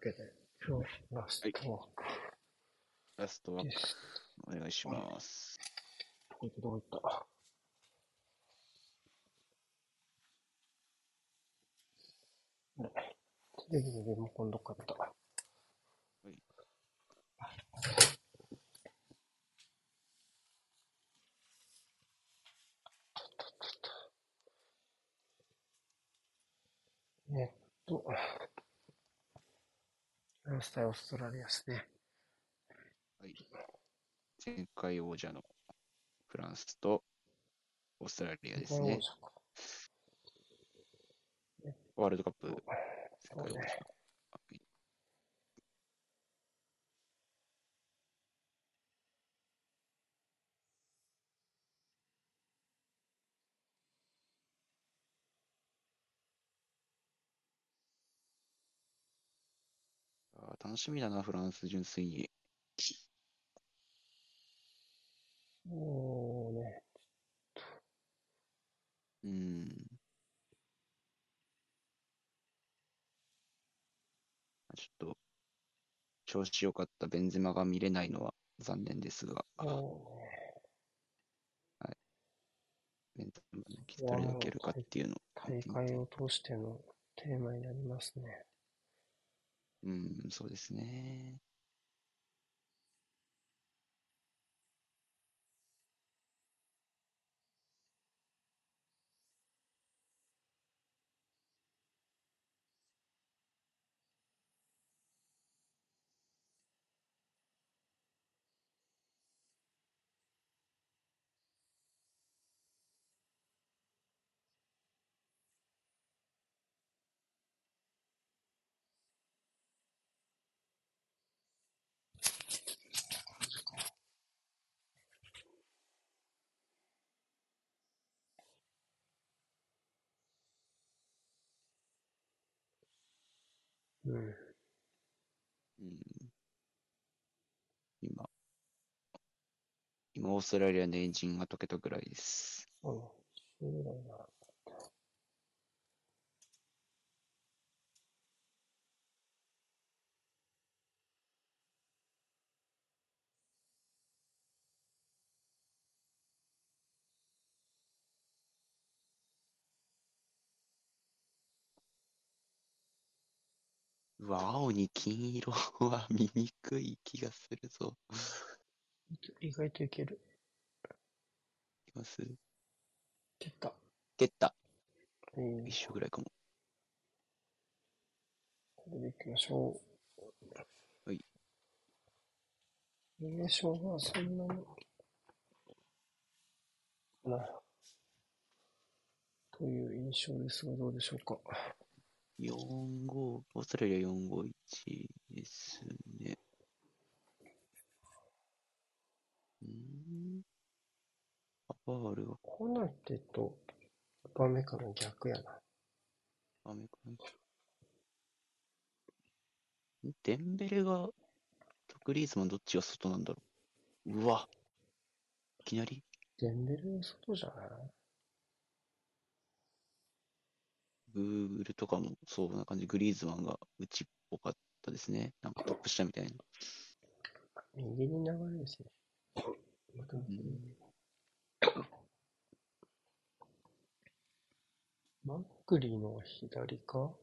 けで、今日ラストワークラストワーク。お願いします。これどういった？ね、テレビのリモコンどっか行った。いえっと、ラスタイオーストラリアですね。はい。前回王者のフランスとオーストラリアですね。ワールドカップ世界王者。そうねはい楽しみだな、フランス純粋に。もうね、うん。ちょっと、調子良かったベンゼマが見れないのは残念ですが、もベンゼマのき誰抜けるかっていうのを大会を通してのテーマになりますね。うん、そうですね。うん。うん、今、今、オーストラリアのエンジンが溶けたぐらいです。そう、なんだな。うわ、青に金色は見にくい気がするぞ。意外といける。いきます蹴った。蹴った。いい一緒ぐらいかも。これでいきましょう。はい。優勝はそんなに、な、という印象ですが、どうでしょうか。4-5、オーストラリア4-5-1ですね。うーん。アパールはコナテとバメカの逆やな。アメリカのデンベレが、とグリーズマンどっちが外なんだろう。うわ。いきなりデンベルの外じゃない？グーグルとかもそうな感じ。グリーズマンが内っぽかったですね。なんかトップ下みたいな。右に流れですね。またうんマックリーのは左か？オ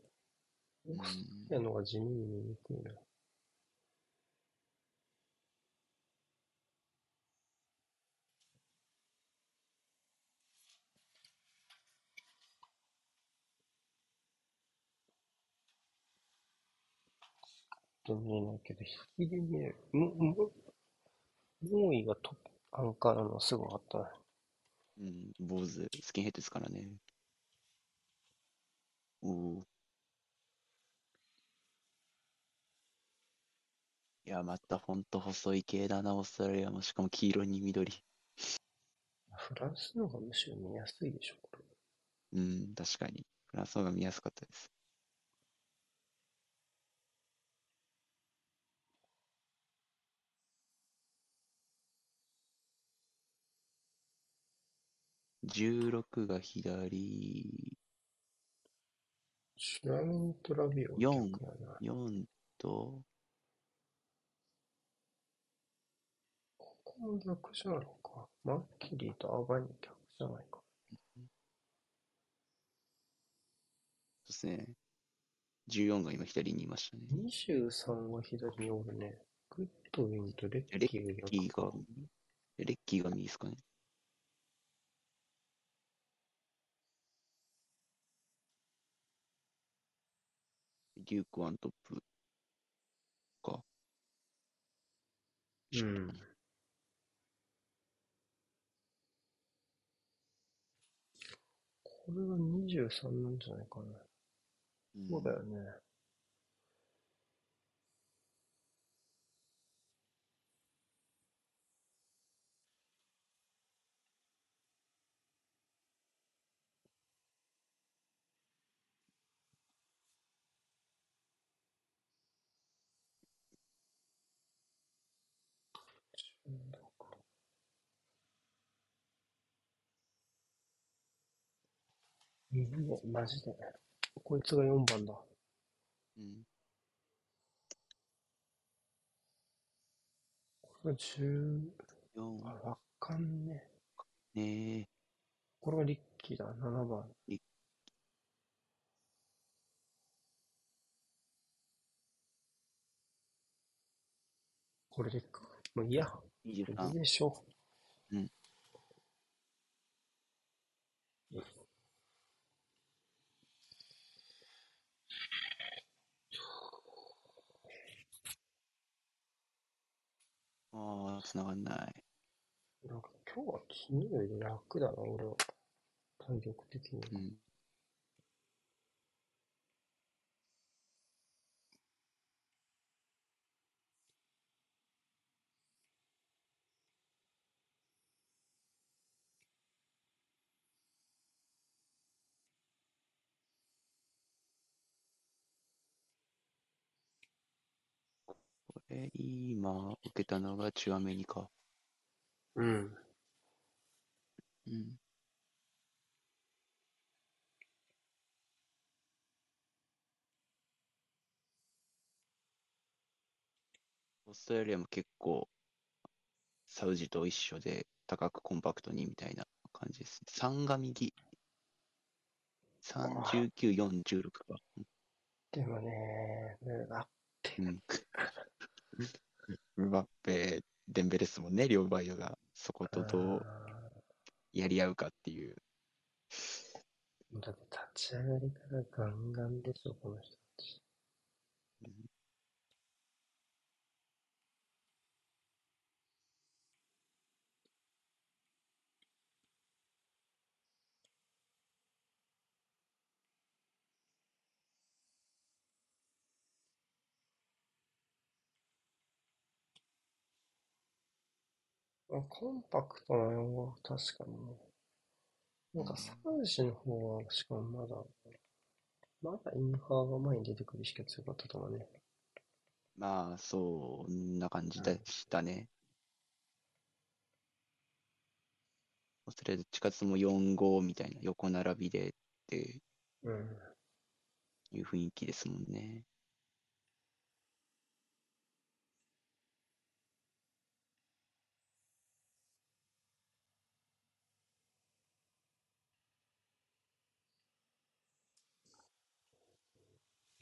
うんーストラリアのが地味に見にくいな。と見えないけど、引きで見える。も、も、モーイがトップ、アンカーなのすごかったな。うん、坊主、スキンヘッドですからね。おお。いや、またほんと細い系だな、オーストラリアも。しかも黄色に緑。フランスの方がむしろ見やすいでしょ、これ。うん、確かに。フランスの方が見やすかったです。16が左、ちなみにトラビオは四逆やな。4、と、ここも逆じゃないか。マッキリとアバニ逆じゃないか。そうですね。14が今左にいましたね。23は左におるね。グッドウィンとレッレキーがッキーがレッキーが右ですかね。デュークワントップか。うん。これが23なんじゃないかな。うんそうだよね。うん、マジで。こいつが4番だ。うん。これが10、4あ、わかんねえ。ねえ。これがリッキーだ、7番。リッこれでいく。もういいや。いい23。でしょうん。ああ、繋がんない。なんか今日は昨日より楽だな、俺は。体力的に。うん。れ、今、受けたのがチュアメニか。うん。うん。オーストラリアも結構、サウジと一緒で、高くコンパクトにみたいな感じですね。3が右。3、19、4、16か。でもね、あうん。ムバッペ、デンベレスもね、両バイオがそことどうやり合うかっていう。だって立ち上がりからガンガンでしょ、この人たち。あコンパクトな4は確かにね。なんかサウジの方は、しかもまだ、まだインハーが前に出てくるしか強かったと思うね。まあ、そんな感じでしたね。オーストラリアどっちかというともう4-5みたいな横並びでってうん。いう雰囲気ですもんね。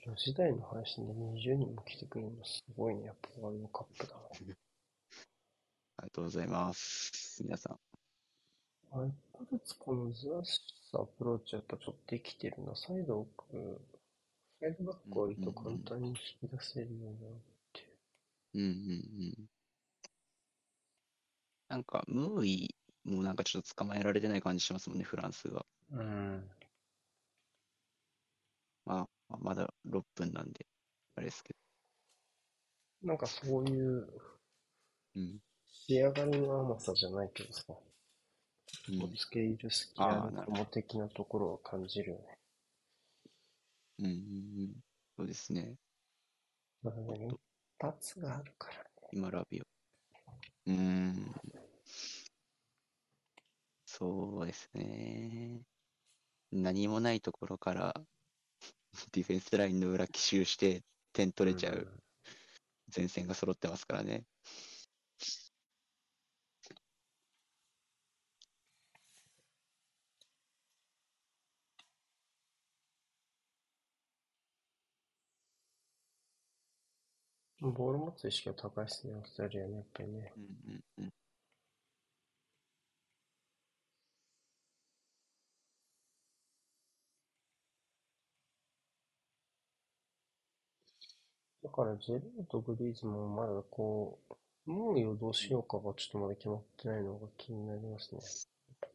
4時台の配信で20人も来てくれるのすごいね。やっぱワールドカップだな。ありがとうございます。皆さん。あ一個ずつこのずらしたアプローチやっぱちょっとできてるな。サイド奥、サイドバック割と簡単に引き出せるようになってる。うんうんうん。なんか、ムーイもなんかちょっと捕まえられてない感じしますもんね、フランスが。うん。まあ、まだ6分なんで、あれですけなんかそういうど。うん。仕上がりの甘さじゃないけどさ、うんつけ入る隙ああーなるるかも的なところを感じるよね。うんうんうん。そうですね。まあね、一発があるからね。今、ラビオ。うーん。そうですね。何もないところからディフェンスラインの裏奇襲して点取れちゃう前線が揃ってますからね。ボール持つ意識が高いですね、オーストラリアね、やっぱりね。うんうんうん。だから、ジェルーとグリーズもまだこう、もうをどうしようかがちょっとまだ決まってないのが気になりますね。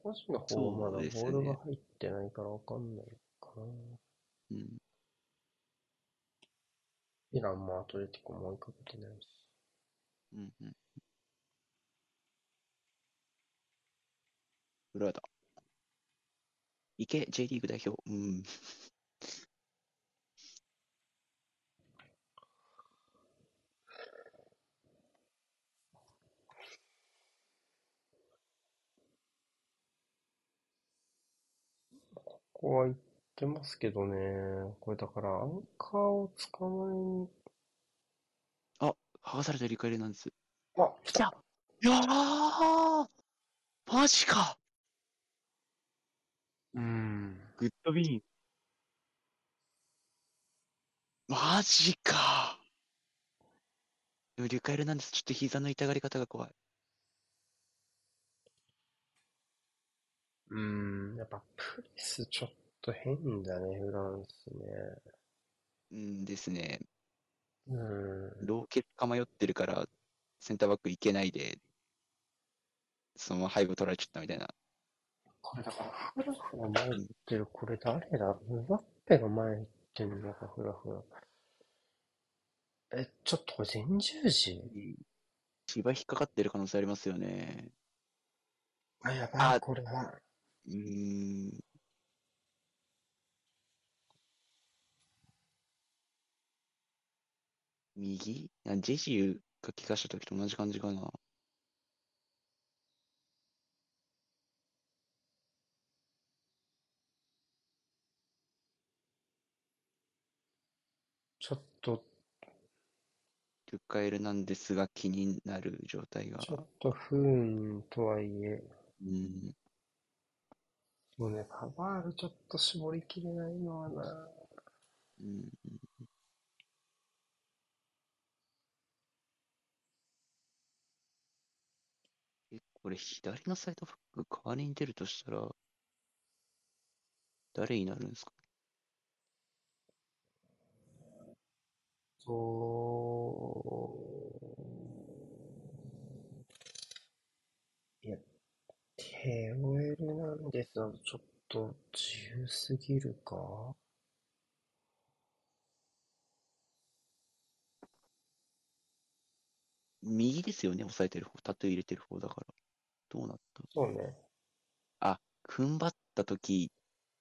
個人の方はまだボールが入ってないからわかんないかな。うん、イランもアトレティコも追いかけてないし。うん、うん。ブラだ。いけ、J リーグ代表。うん。ここは行ってますけどね。これだから、アンカーを捕まえに、あ、剥がされたリカエルなんです。あ、来たいやーマジかうん。グッドビーン。マジかでもリカエルなんです。ちょっと膝の痛がり方が怖い。うん。やっぱプレスちょっと変だね、フランスね。うんですね。うん。ローケツか迷ってるから、センターバックいけないで、そのまま背後取られちゃったみたいな。これだから、フラフラ前行ってる、これ誰だ？ムバッペが前行ってんのか、フラフラ。え、ちょっとこれ前十字？芝引っかかってる可能性ありますよね。あ、やばあい、これは。うーん。右？あジェシーが怪我した時と同じ感じかな。ちょっと、リュカエルなんですが気になる状態が。ちょっと不運とはいえ、うん。もうね、パワールちょっと絞りきれないのはな。うん。え、これ左のサイドバック代わりに出るとしたら、誰になるんですか？そう。いや、テオエルなんですが、ちょっと自由すぎるか？右ですよね、押さえてる方、タトゥー入れてる方だから。どうなった？そうね。あ、踏ん張った時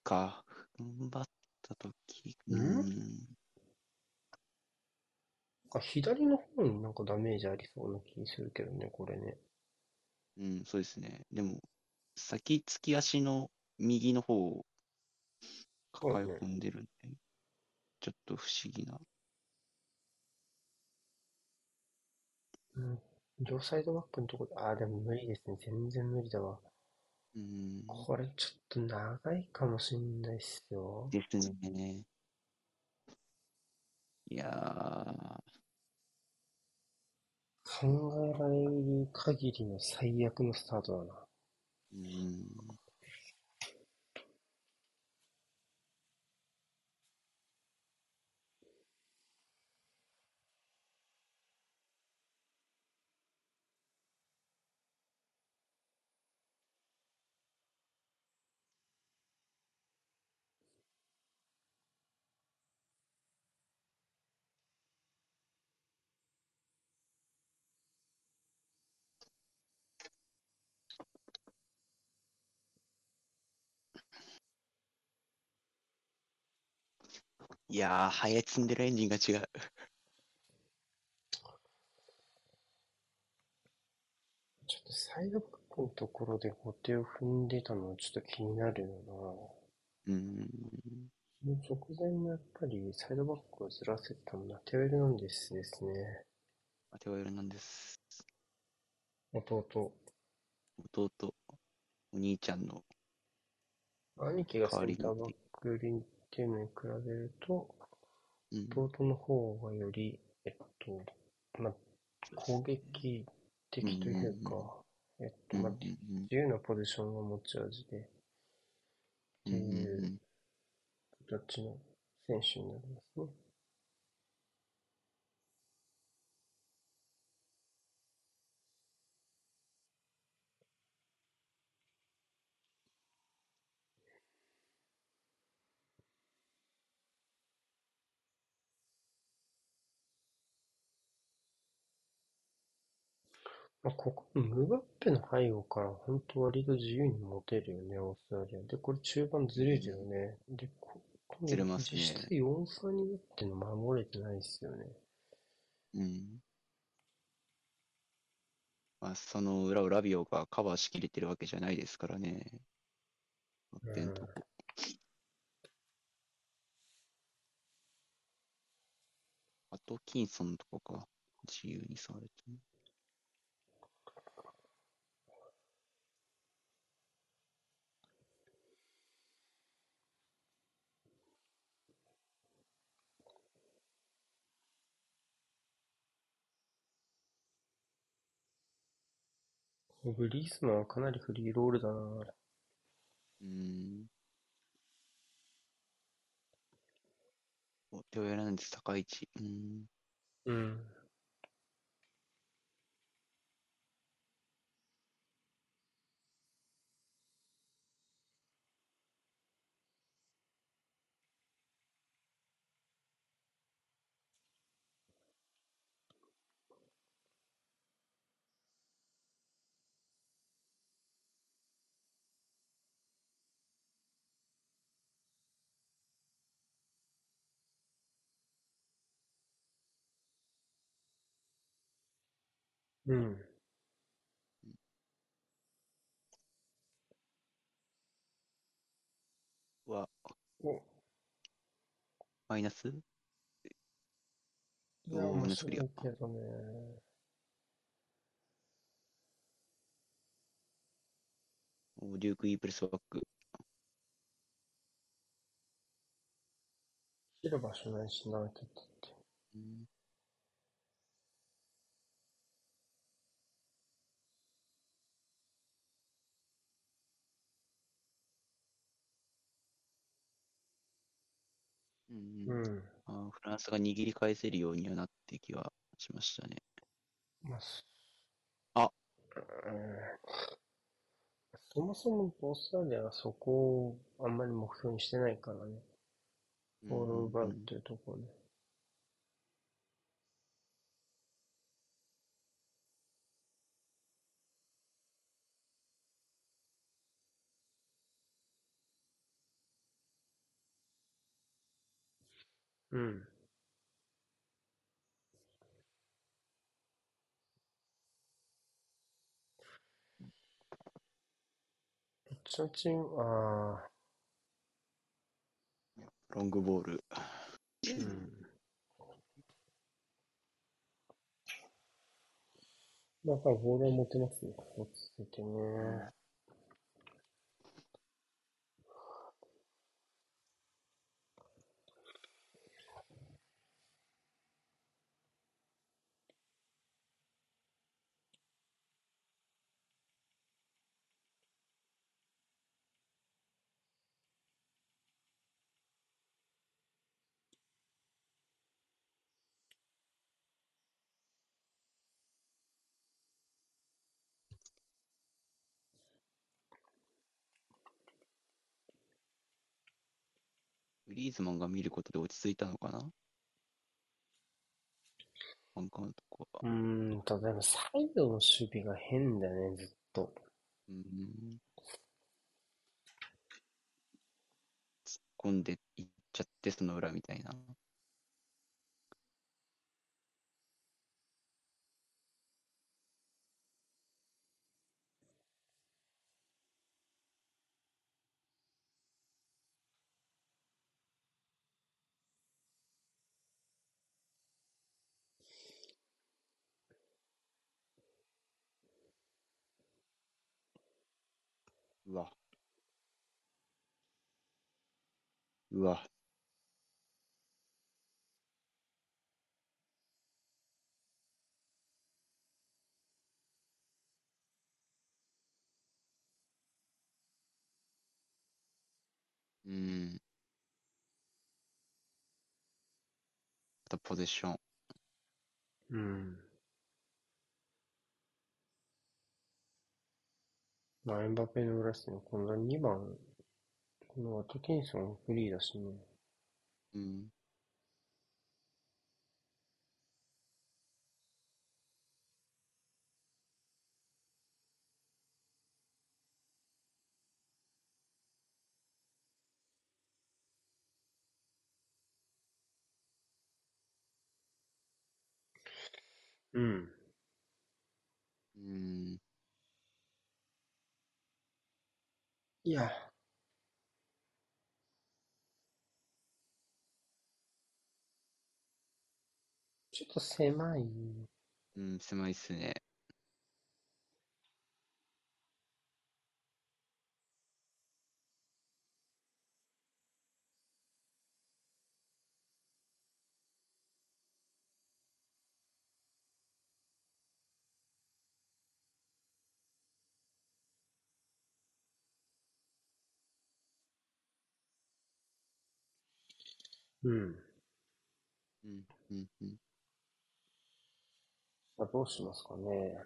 か。踏ん張った時。うーん。なんか左の方になんかダメージありそうな気するけどね、これね。うん、そうですね。でも、先突き足の右の方を抱え込んでるんで、ちょっと不思議な。うん。両サイドバックのところ、ああ、でも無理ですね。全然無理だわ。うん。これちょっと長いかもしんないっすよ。ですね。いやー、考えられる限りの最悪のスタートだな。ういやー、ハエ積んでるエンジンが違う。ちょっとサイドバックのところで後手を踏んでたのはちょっと気になるようん。な。その直前もやっぱりサイドバックをずらせたのはテオエルナンデスですね。マテオ・エルナンデス。弟。弟、お兄ちゃんの、兄貴がセ代わりにンターバック輪っていうのに比べると、うん、弟の方がより、えっと、まあ、攻撃的というか、えっと、うんま自由なポジションが持ち味で、っていううん。形の選手になりますね。まあ、ここ、ムバッペの背後から本当割と自由に持てるよね、オーストラリア。で、これ中盤ずれるよね。で、ここずれますね実質4-3になってんの守れてないですよね。うん。まあ、その裏をラビオがカバーしきれてるわけじゃないですからね。うん点とこあと、キンソンとかか。自由に触れてね。グリースマンはかなりフリーロールだな。うん。お手をやらないんです、高い位置。うん。うん。うん。は、お、マイナス？いや、おー面ナイスクリア白いけどね。おデューク・イープレスバック。切る場所ないしな、蹴ってって。うん。うん。あーフランスが握り返せるようにはなって気はしましたね。まあ、うんそもそもオーストラリアはそこをあんまり目標にしてないからね。ボールを奪うっていうところで。うん。ちのチーム、あロングボール。あ、うん。だからボールは持てますね。落ち着いてね。リーズマンが見ることで落ち着いたのかな？アンカーのとこは。うーん、ただでもサイドの守備が変だね、ずっと。うん。突っ込んでいっちゃって、その裏みたいな。うわ。うわ。うん。あとポゼッション。うん。まあ、エンバペの裏ですね。この2番、このアトキンソンフリーだしね。うん。うん。うーん。いや、ちょっと狭い。うん、狭いっすね。うん。うん、うん、うん。さあ、どうしますかね。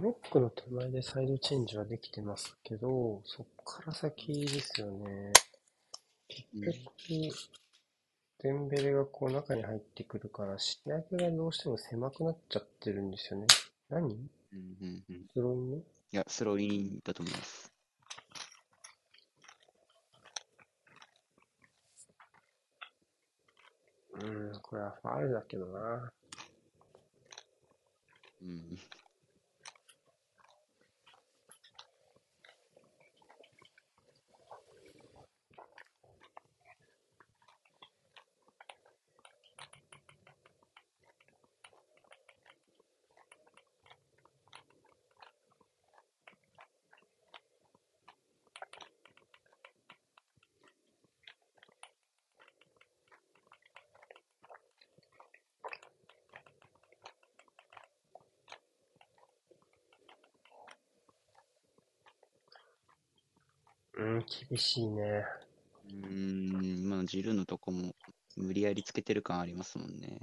ロックの手前でサイドチェンジはできてますけど、そっから先ですよね。うん結局、デンベレがこう中に入ってくるから、仕上げがどうしても狭くなっちゃってるんですよね。何？うん、うん、うん。いスローインねや、スローインだと思います。うん、これはファールだけどな。うん。うん、厳しいね。うーん、今のジルーのとこも無理やりつけてる感ありますもんね。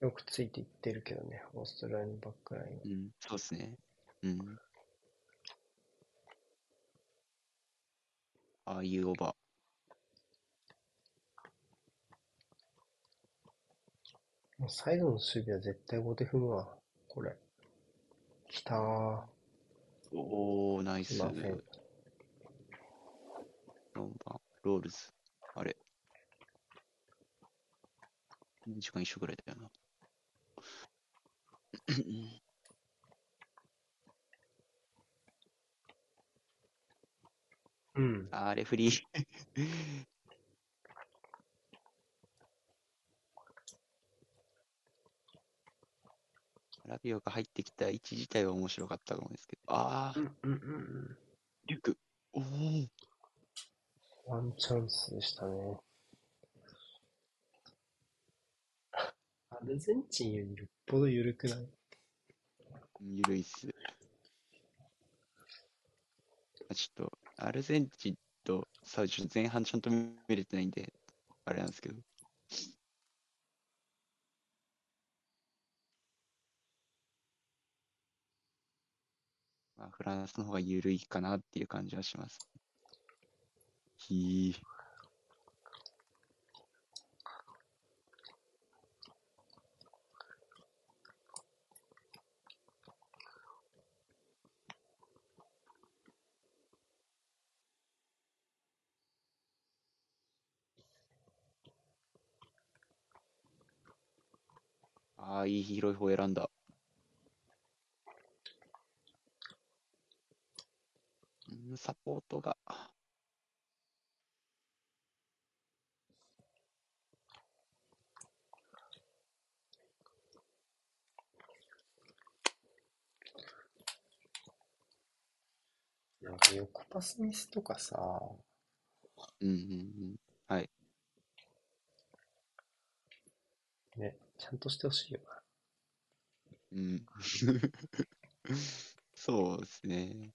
よくついていってるけどね、オーストラリアのバックラインは。うん、そうっすね。うん。ああいうオーバもうサイドの守備は絶対後手踏むわ、これ。きたー。ー。おー、ナイス。すいません。4番、ロールズ。あれ。時間一緒ぐらいだよな。うん。あー、レフリー。ラビオが入ってきた位置自体は面白かったと思うんですけど。あー、うんうんうんリュック。おー。うん。ワンチャンスでしたね。アルゼンチンよりよっぽど緩くない？ゆるいっす。あちょっと、アルゼンチンとサウジ、前半ちゃんと見れてないんで、あれなんですけど。まあ、フランスの方が緩いかなっていう感じはします。ひー。ああ、いい広い方選んだ。サポートが。なんか横パスミスとかさ、うんうんうん。はい。ね、ちゃんとしてほしいよな。うん。そうですね。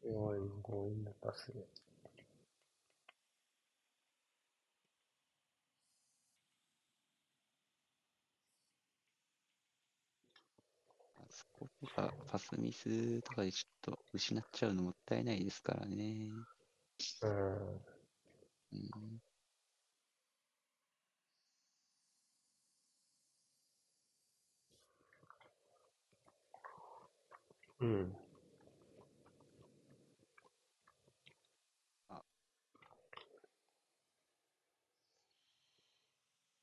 すごい強引なパスで。そこがパスミスとかでちょっと失っちゃうのもったいないですからね。うん。うん。うん。は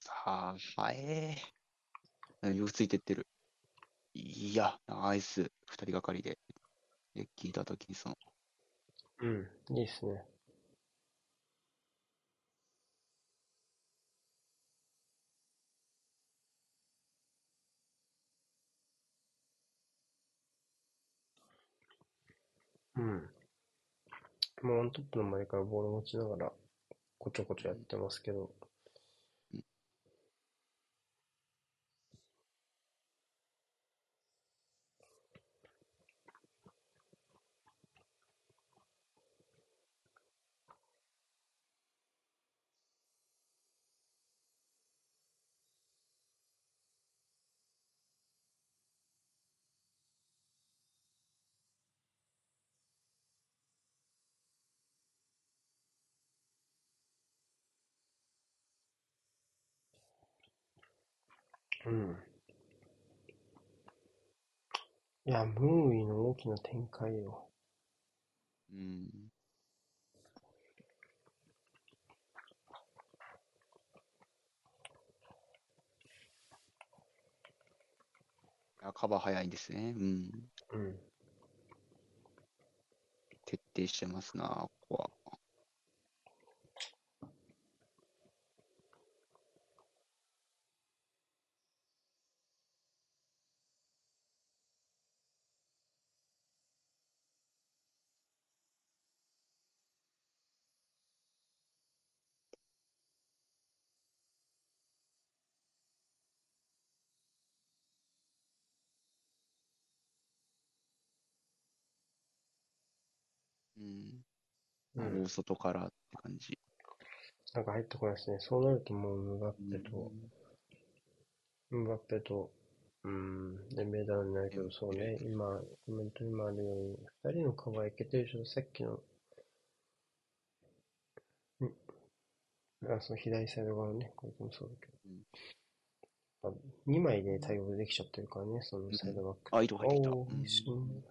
あ、はえー。よくついてってる。いや、ナイス。二人がかりで。レッキーとアトキンソン。うん。いいっすね。うん。もうワントップの前からボール持ちながら、こちょこちょやってますけど、うん。いや、ムーイの大きな展開よ。うん。あカバー早いんですね。うん。うん。徹底してますな、ここは。うん。大外からって感じ。なんか入ってこないですね。そうなるともうムバッペと、ムバッペと、うん、デンベーダーになるけど、そうね、今、コメントにもあるように、二人のカバーいけてるでしょ、さっきの、うん、あ、その左サイド側のね、これもそうだけど、あ2枚で対応できちゃってるからね、そのサイドバック。あ、糸入ってきたいいシーン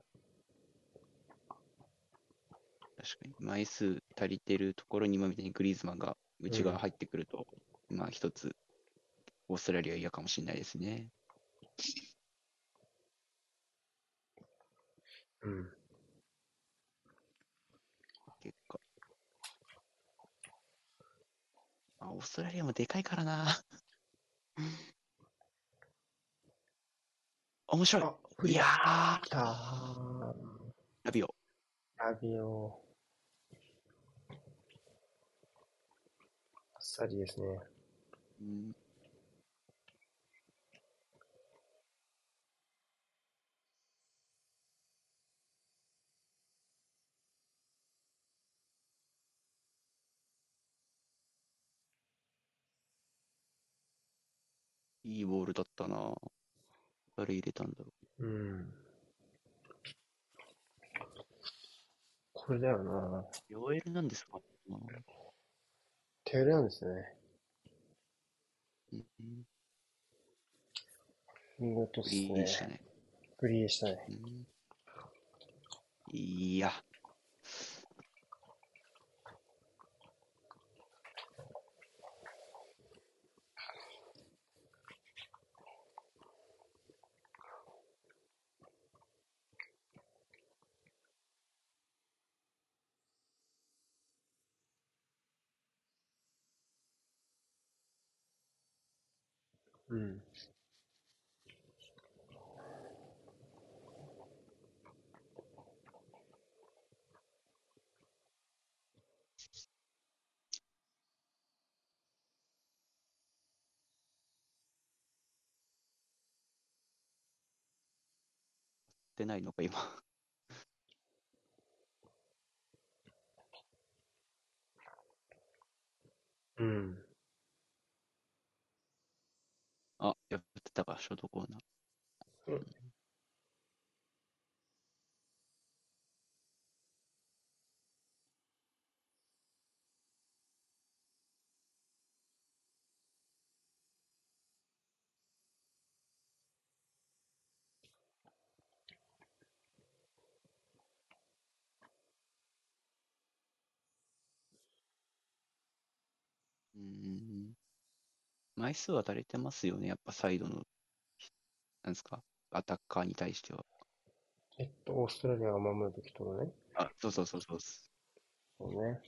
確かに。枚数足りてるところに今みたいにグリーズマンが内側入ってくると、まあ一つ、オーストラリアは嫌かもしれないですね。うん。結果。まあ、オーストラリアもでかいからな。面白い。いやー。ラビオ。ラビオ。あっさりですね。うん、いいボールだったな。誰入れたんだろうん。これだよな。う。ヨエルなんですか？手売れなんですね。見事っフすねリーで。したね。フリーでしたね。うんいや。うん。っないのか、今うん。あ、やってたか、ショートコーナー。うんうん。枚数は足りてますよね、やっぱサイドの、なんですか、アタッカーに対しては。えっと、オーストラリアが守るべきとこね。あ、そうそうそうそう。そうね。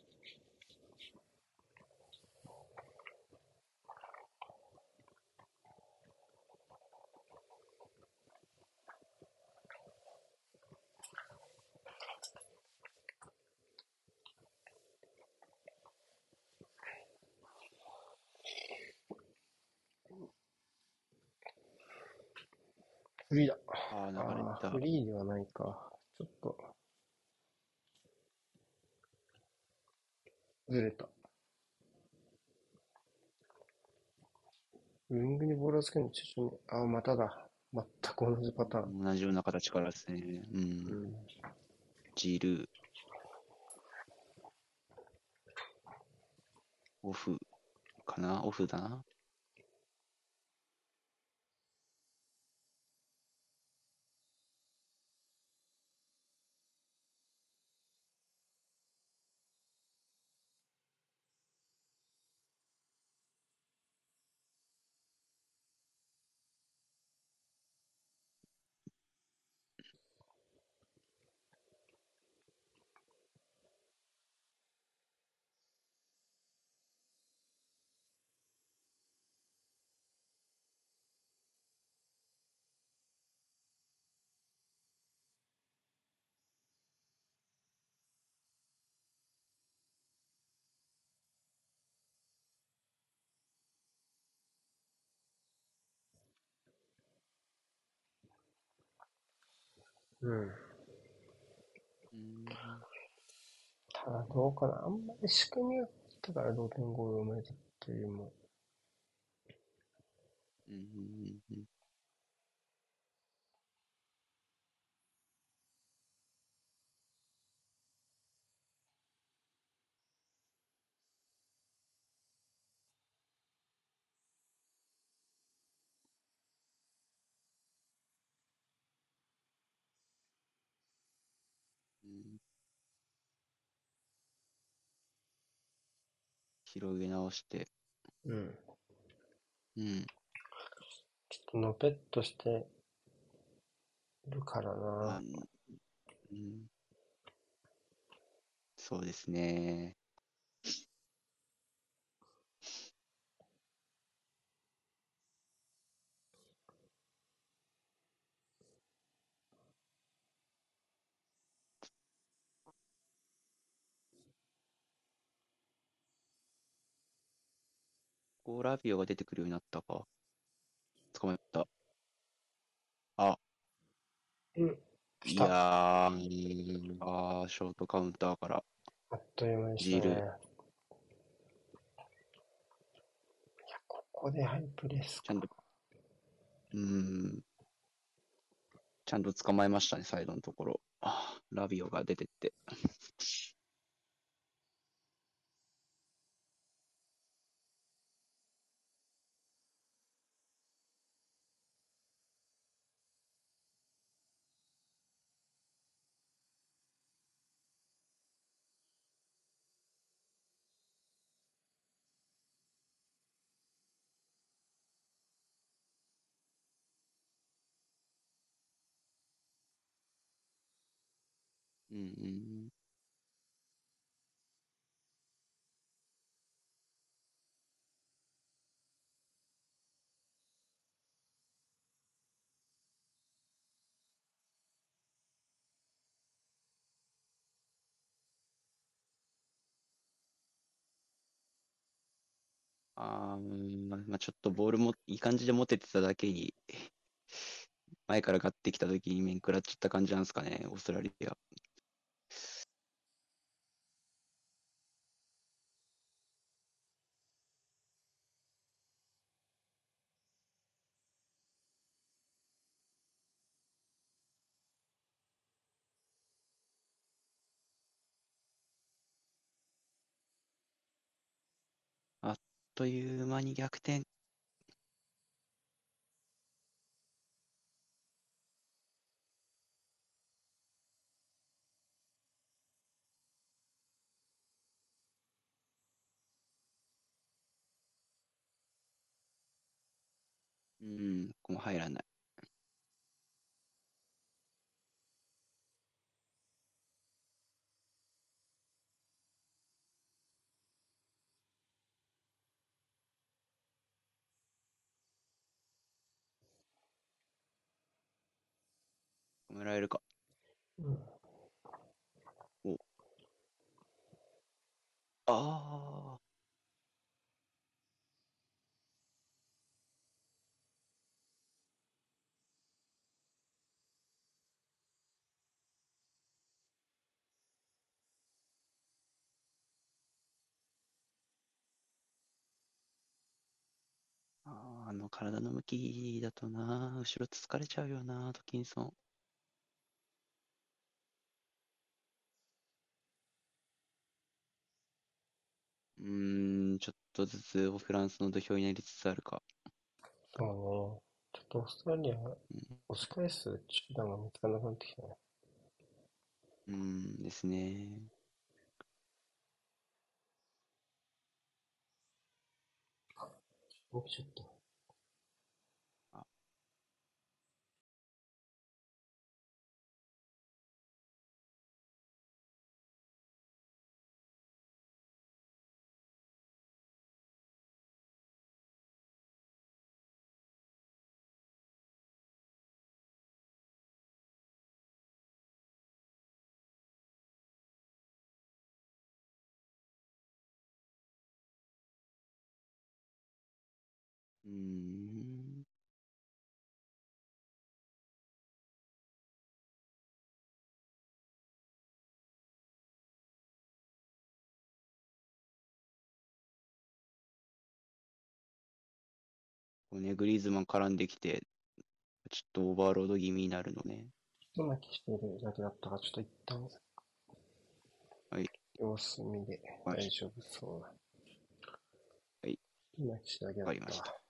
フリーだ。ああ、流れた。フリーではないか。ちょっと。ずれた。ウィングにボールをつけるの中心に。ああ、まただ。全く同じパターン。同じような形からですね。う。うんん。ジルー。オフかな？オフだな？うん。うん。ただどうかな。あんまり仕組みがあったから同点ゴールを生まれたっていうよりも。うんうんうんうん広げ直して、うん。うん。ちょっとのぺっとしてるからあな。うん、そうですね。こうラビオが出てくるようになったか。捕まえた。あ、うん。い。やー、あーショートカウンターから。あっという間でしたジルね。いや、ここでハイプレスか。ちゃんと、うーん、ちゃんと捕まえましたね、サイドのところ。ラビオが出てって。うんうんあーまあ、ちょっとボールもいい感じで持ててただけに、前からガッてきた時に面食らっちゃった感じなんですかね、オーストラリア。という間に逆転。うん、ここも入らない。められるか。うん。ああ。あーあの体の向きだとな、後ろつつかれちゃうよな、トキンソン。うーん、ちょっとずつフランスの土俵になりつつあるか。そうね。ちょっとオーストラリア、うん、押し返す手段が見つからなくなってきたね。うーんですね。起きちゃった。うーん。こうね、グリーズマン絡んできて、ちょっとオーバーロード気味になるのね。一巻きしてるだけだったから、ちょっと一旦、はい。様子見ではい大丈夫そうな。はい。一巻きしただけだっわかりましたわ。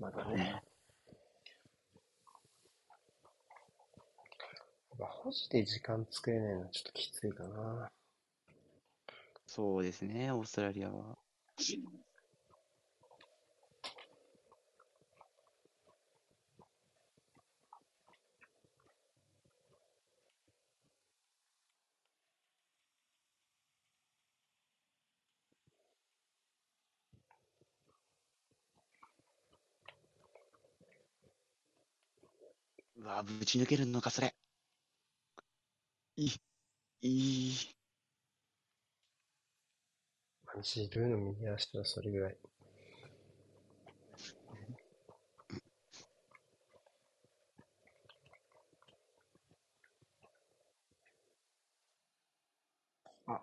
まだね。まあ、保持で時間作れないのはちょっときついかな。そうですね、オーストラリアは。うわ、ぶち抜けるのか、それ。いい、いい。まあジルーの右足はそれぐらい。あ、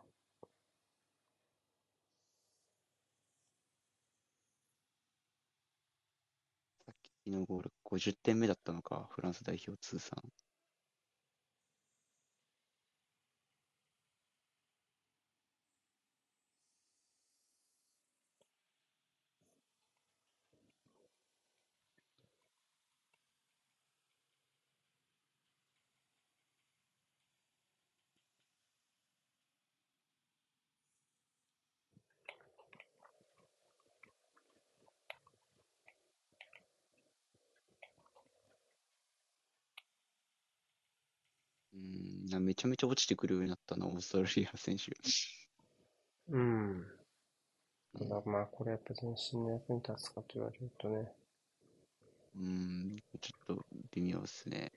さっきのゴール50点目だったのか、フランス代表通算。めちゃめちゃ落ちてくるようになったな、オーストラリア選手。うん。たうんだまあ、これやっぱ全身の役に立つかと言われるとね。うーん、ちょっと微妙ですね。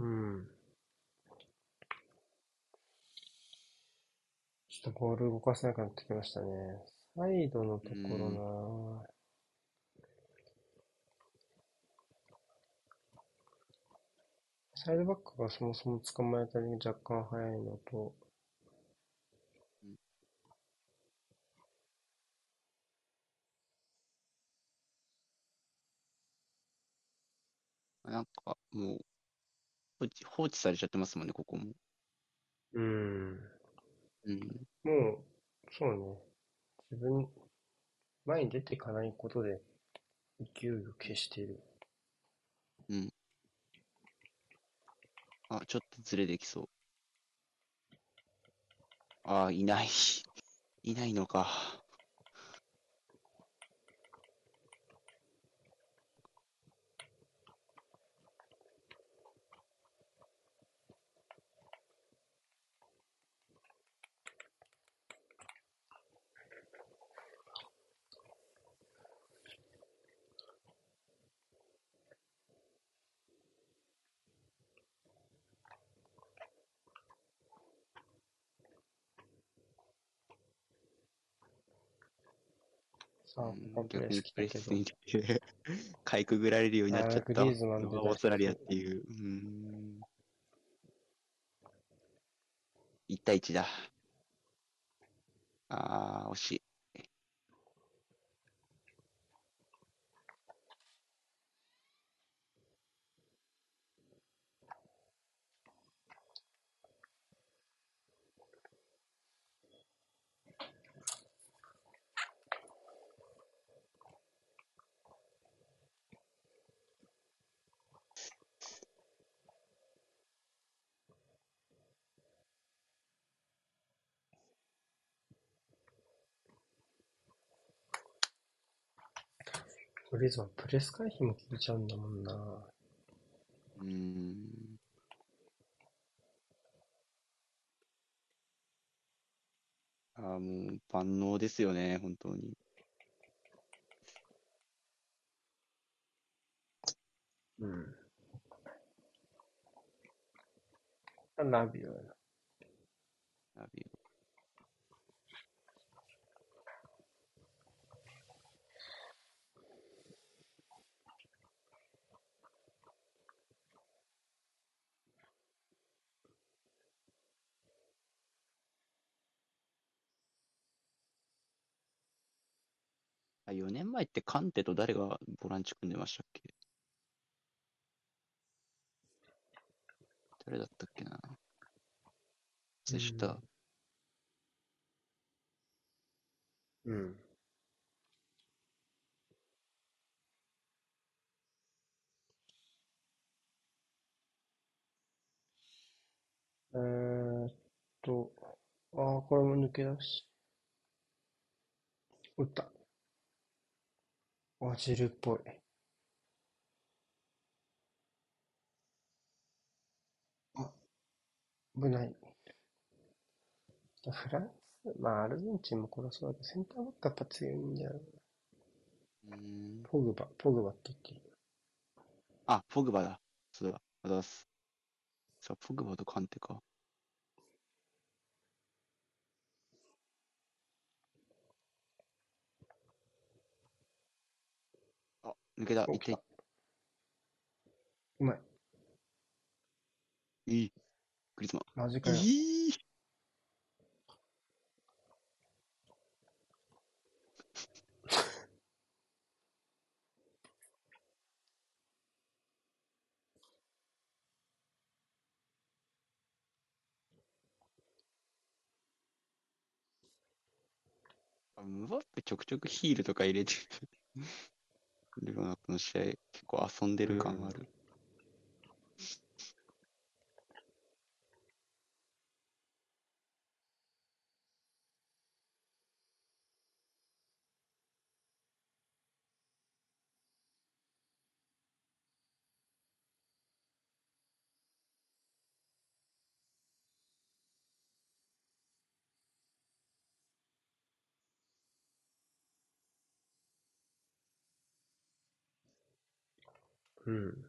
うん。ちょっとボール動かせなくなってきましたね。サイドのところなサイドバックがそもそも捕まえたり若干早いのと、なんか、もう、放置放置されちゃってますもんね、ここも。うん。うん。もう、そうね。自分、前に出ていかないことで勢いを消している。うん。あ、ちょっとずれできそう。ああ、いない。いないのか。さあ、うんここプレス来たけどかいくぐられるようになっちゃったオーストラリアっていう。うーん。1対1だ。ああ、惜しい。グリーズマンプレス回避も効いちゃうんだもんな。うーん。ああ、もう万能ですよね、本当に。うん。ラビオやな。ラビオあ、4年前ってカンテと誰がボランチ組んでましたっけ？誰だったっけな？でした。うん。えーっと、ああ、これも抜け出し。打った。あ、ジルっぽい。あ、危ない。フランス、まあアルゼンチンもこれはそうだけど、センターバックやっぱ強いんだよな。うーん。ポグバ、ポグバって言ってる。あ、ポグバだ。そうだ。あざっす。さあ、ポグバとカンテか。あ、抜けた。おいったうまい。いい。クリスママジかよ。いい あムバッペちょくちょくヒールとか入れてるようなこの試合、結構遊んでる感がある。うん。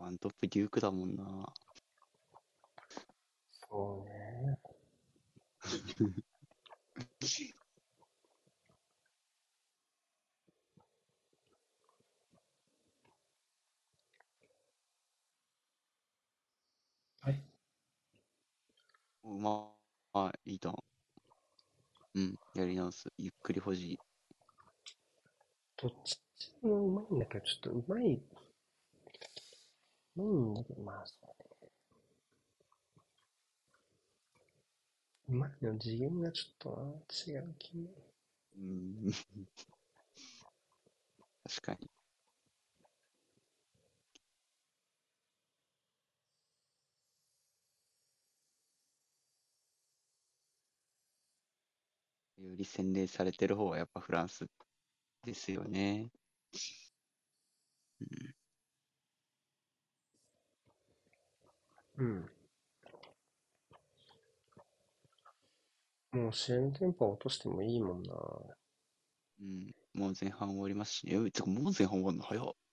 ワントップデュークだもんな。そうね。はい。まあ、いいと思う。うん、やり直す。ゆっくり保持。どっちもうまいんだけど、ちょっとうまい。うまいんだけど、まあそうね。うまいの次元がちょっとな、違う気も。うん。確かに。より洗練されてる方はやっぱフランスですよね。うん。もう試合のテンポ落としてもいいもんな。うん。もう前半終わりますしね。え、てかもう前半終わるの早っ。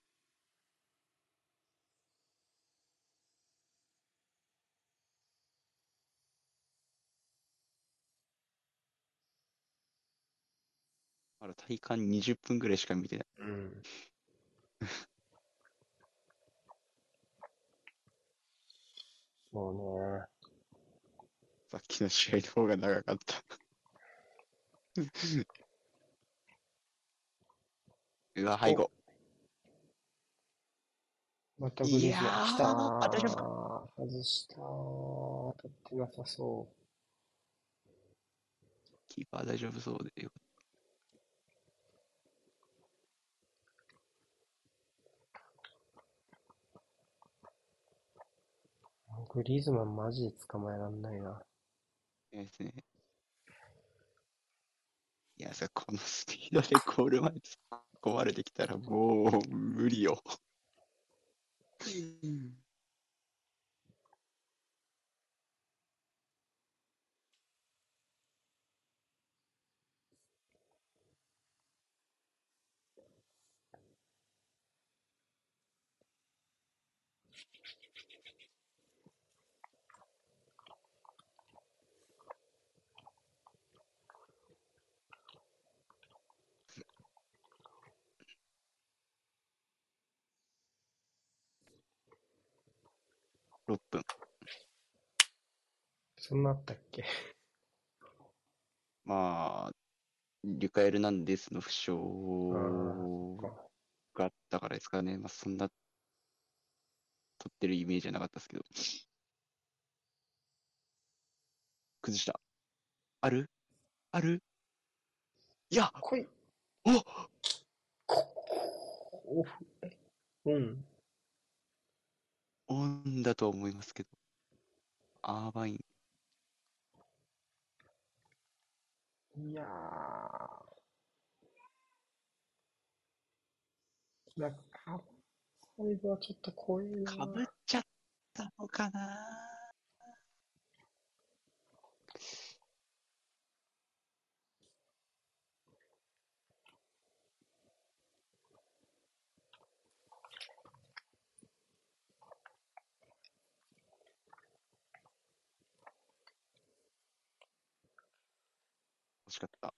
まだ体感20分ぐらいしか見てない。うん。そうね。さっきの試合の方が長かった。うわ、背後。またグリーズー来たあ大丈夫ー。外したー。当たってなさそキーパー大丈夫そうでよかっう。グリーズマンマジで捕まえらんないな。たですね。いや、さ、このスピードでゴール前に突っ込まれてきたらもう無理よ。6分。そんなあったっけ？まあ、リュカエル・ナンデスの負傷があったからですかね。まあ、そんな、取ってるイメージはなかったですけど。崩した。ある？ある？いや来いおうん。オンだとは思いますけど。アーバイン。いやー。なんか、はちょっと怖いな。かぶっちゃったのかなしかった。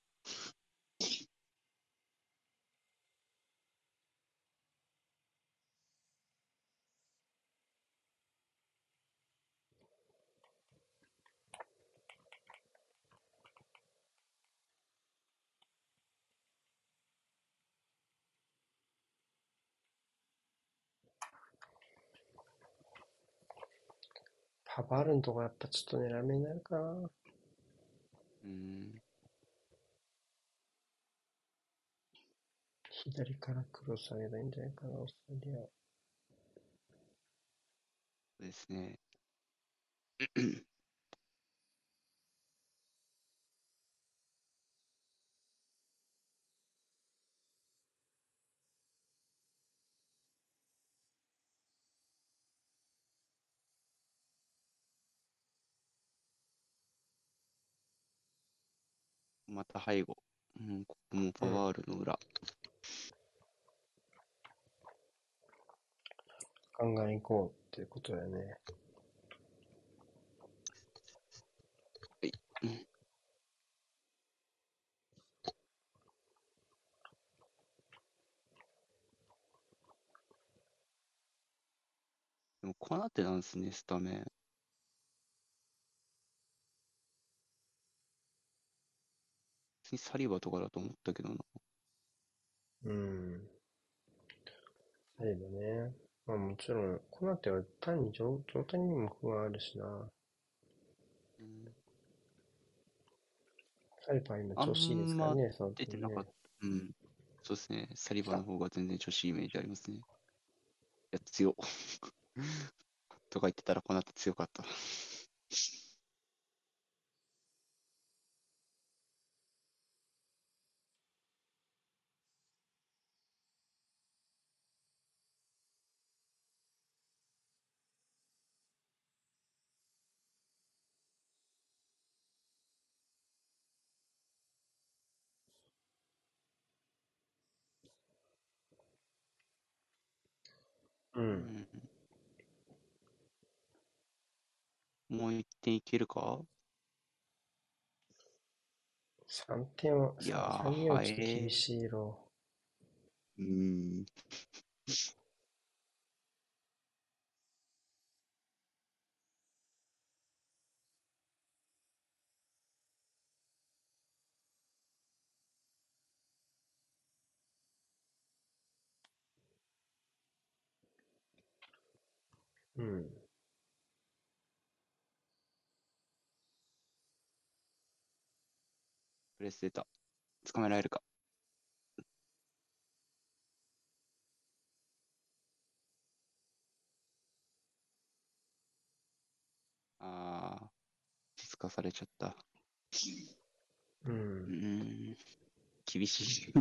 パバールのとこやっぱちょっと狙めになるかな。うーん。左からクロス上げばいんじゃないかな、オーストリア。そうですね。また背後。うん、ここもパワールの裏。ガンガン行こうっていうことだよね。うんでも、コナテなんですね、スタメン。普通にサリバとかだと思ったけどな。うん。サリバね。まあもちろん、コナテは単に状状態にも不安あるしな。うんサリバは今調子いいですからね、その出てなかっねた。うん。そうですね。サリバの方が全然調子いいイメージありますね。いや、強っ。とか言ってたら、この後強かった。う。うんん。もう一点いけるか？3点は、いやー3点は厳しいろ。うん。うん。プレス出た。捕まえられるか？ああ、実化されちゃった。う。うんん。厳しい。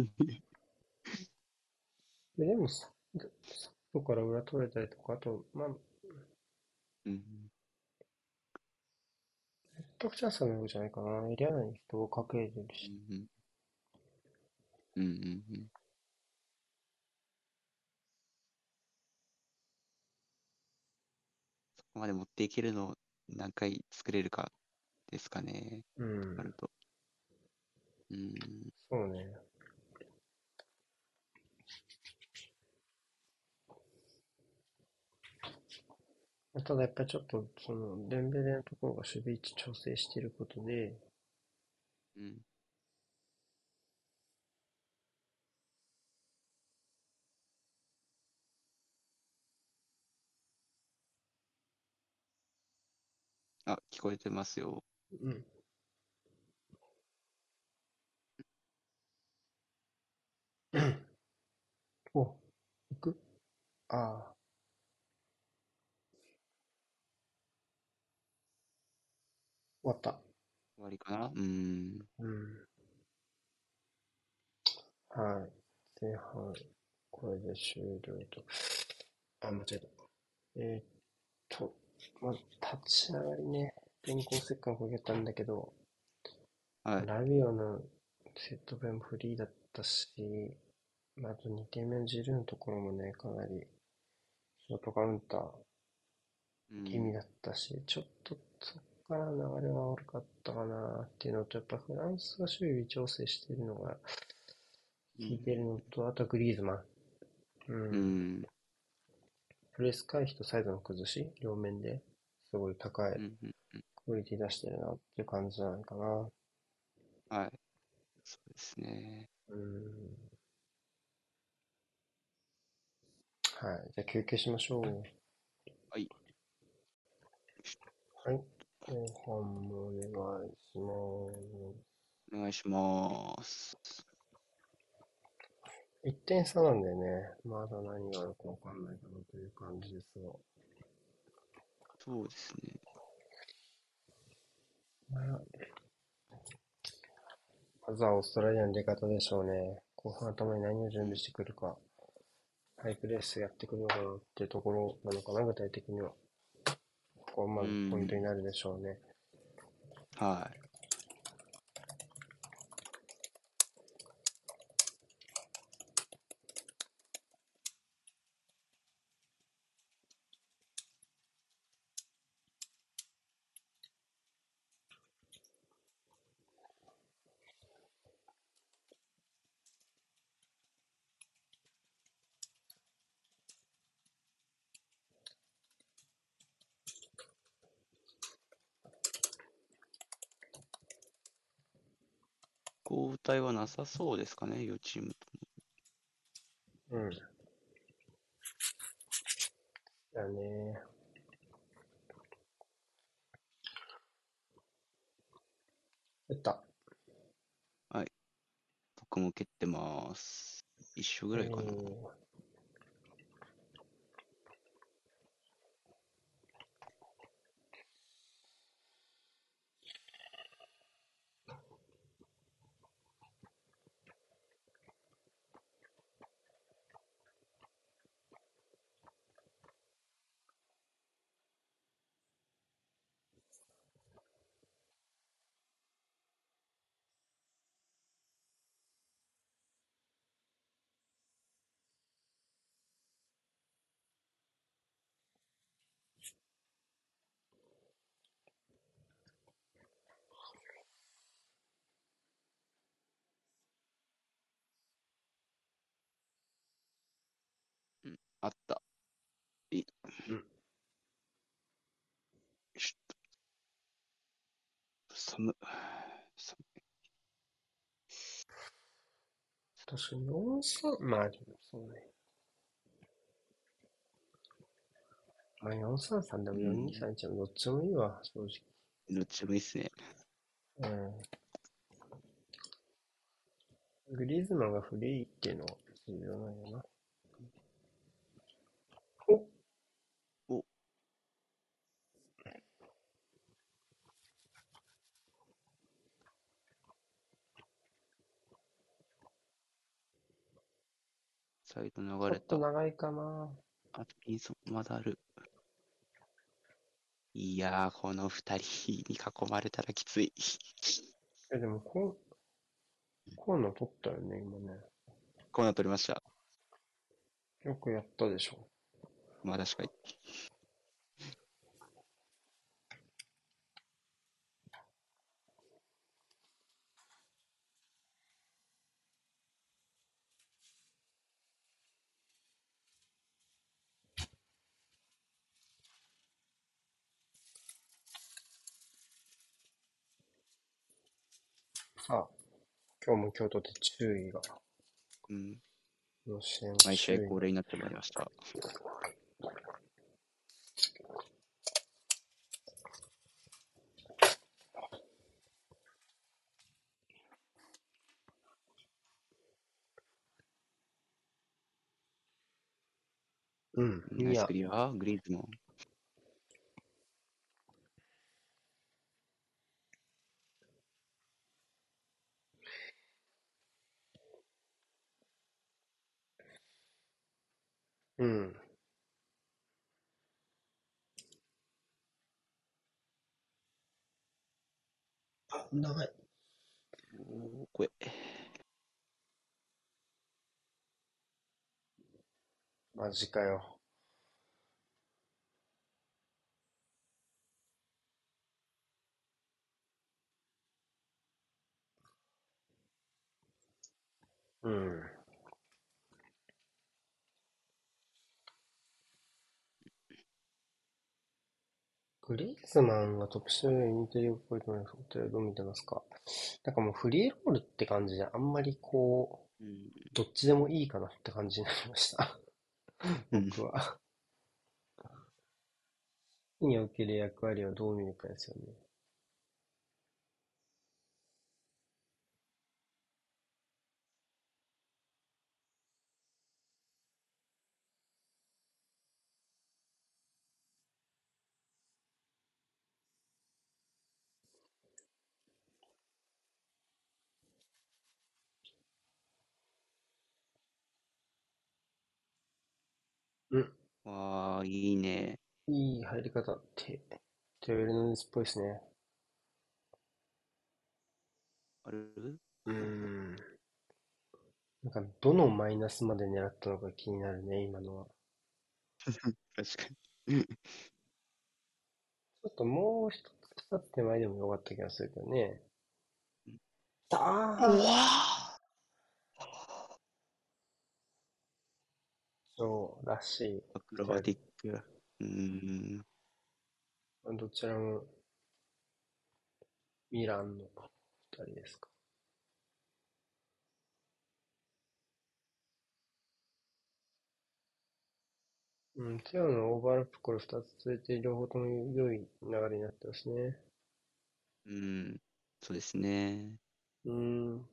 ででも、サイドから裏取れたりとか、あと、まあ、うん。得チャンスのようじゃないかな。エリア内に人をかけれるうし。ん。うん。うん。うん。そこまで持っていけるのを何回作れるかですかね。うんあ。ると。うん。そうね。ただやっぱりちょっと、その、デンベレのところが守備位置調整していることで、うん。あ、聞こえてますよ。うん。お、行く？ああ。終わった。終わりかな？うん。うん。はい。前半、これで終了と。あ、間違えた。えーっと、まあ、立ち上がりね、電光石火をかけたんだけど、はい。ラビオのセットプレーもフリーだったし、まあ、あと2点目のジルーのところもね、かなりショートカウンターうん気味だったし、ちょっとから流れは悪かったかなっていうのと、やっぱフランスが守備調整してるのが効いてるのと、あとグリーズマン。うん。うん。プレス回避とサイドの崩し、両面ですごい高いクオリティ出してるなっていう感じじゃないかな。はい。そうですね。うん。はい。じゃあ休憩しましょう。はい。はい。後半もお願いします。お願いします。1点差なんだよね。まだ何があるかわかんないかなという感じですが。そうですね。まずはオーストラリアの出方でしょうね。後半頭に何を準備してくるか。ハイプレスやってくるのかなっていうところなのかな、具体的には。ここはまずうんポイントになるでしょうね。はい。交代はなさそうですかね、両チームとも。うん。だね。やった。僕も蹴ってます。一緒ぐらいかな。あった。いい。うんよいしょっと。寒。寒確かに4、3、まあでもそうね。まあ4、3、3でも4、2、3、1でもどっちもいいわ、正どっちでもいいっすね。直。うん。グリーズマンがフリーっていうのは重要なんやな。サイド流ちょれた。っと長いかな。あとピンソンまだある。いやー、この二人に囲まれたらきつい。え、でもこう、こういうの取ったよね、今ね。コーナー取りました。よくやったでしょ。まあ確かに。さあ、今日も京都で注意が、うん。の支援毎試合恒例になってまいりました。うん、ナイスいやクリア、グリーズマン。うん。あ、長い。おー、これ。マジかよ。うん。グリーズマンがトップシューインテリアっぽいと思いますけど、どう見てますか？なんかもうフリーロールって感じで、あんまりこう、うん。どっちでもいいかなって感じになりました。うん僕は。における役割をどう見るかですよね。うん。わー、いいね。いい入り方。手、テベルノデスっぽいですね。あるうーん。なんか、どのマイナスまで狙ったのか気になるね、今のは。確かに。ちょっともう一つ二つ手前でもよかった気がするけどね。ああそうらしい。アクロバティック。うん。どちらも、ミランの二人ですか？うん、ティアのオーバーラップこれ二つ続いて、両方とも良い流れになってますね。うん、そうですね。うん。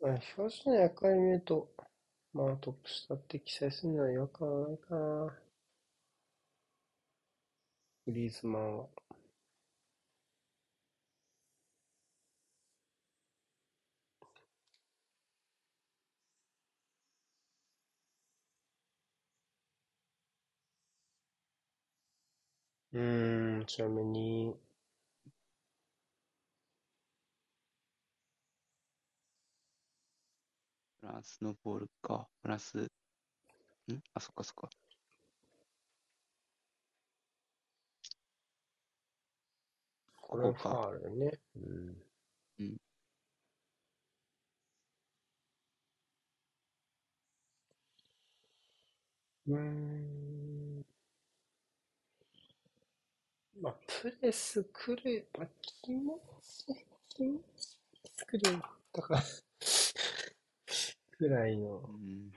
まあ、表紙の役割見ると、まあトップ下って記載するのは違和感はないかな。グリーズマンは。うーん、ちなみに、フランスのボールか。フランス、ん？あ、そっかそっか。これはファールね。うん。うん。うーん。まあ、プレス来る、まあ、気持ち、気持ち作るとかくらいの。うん。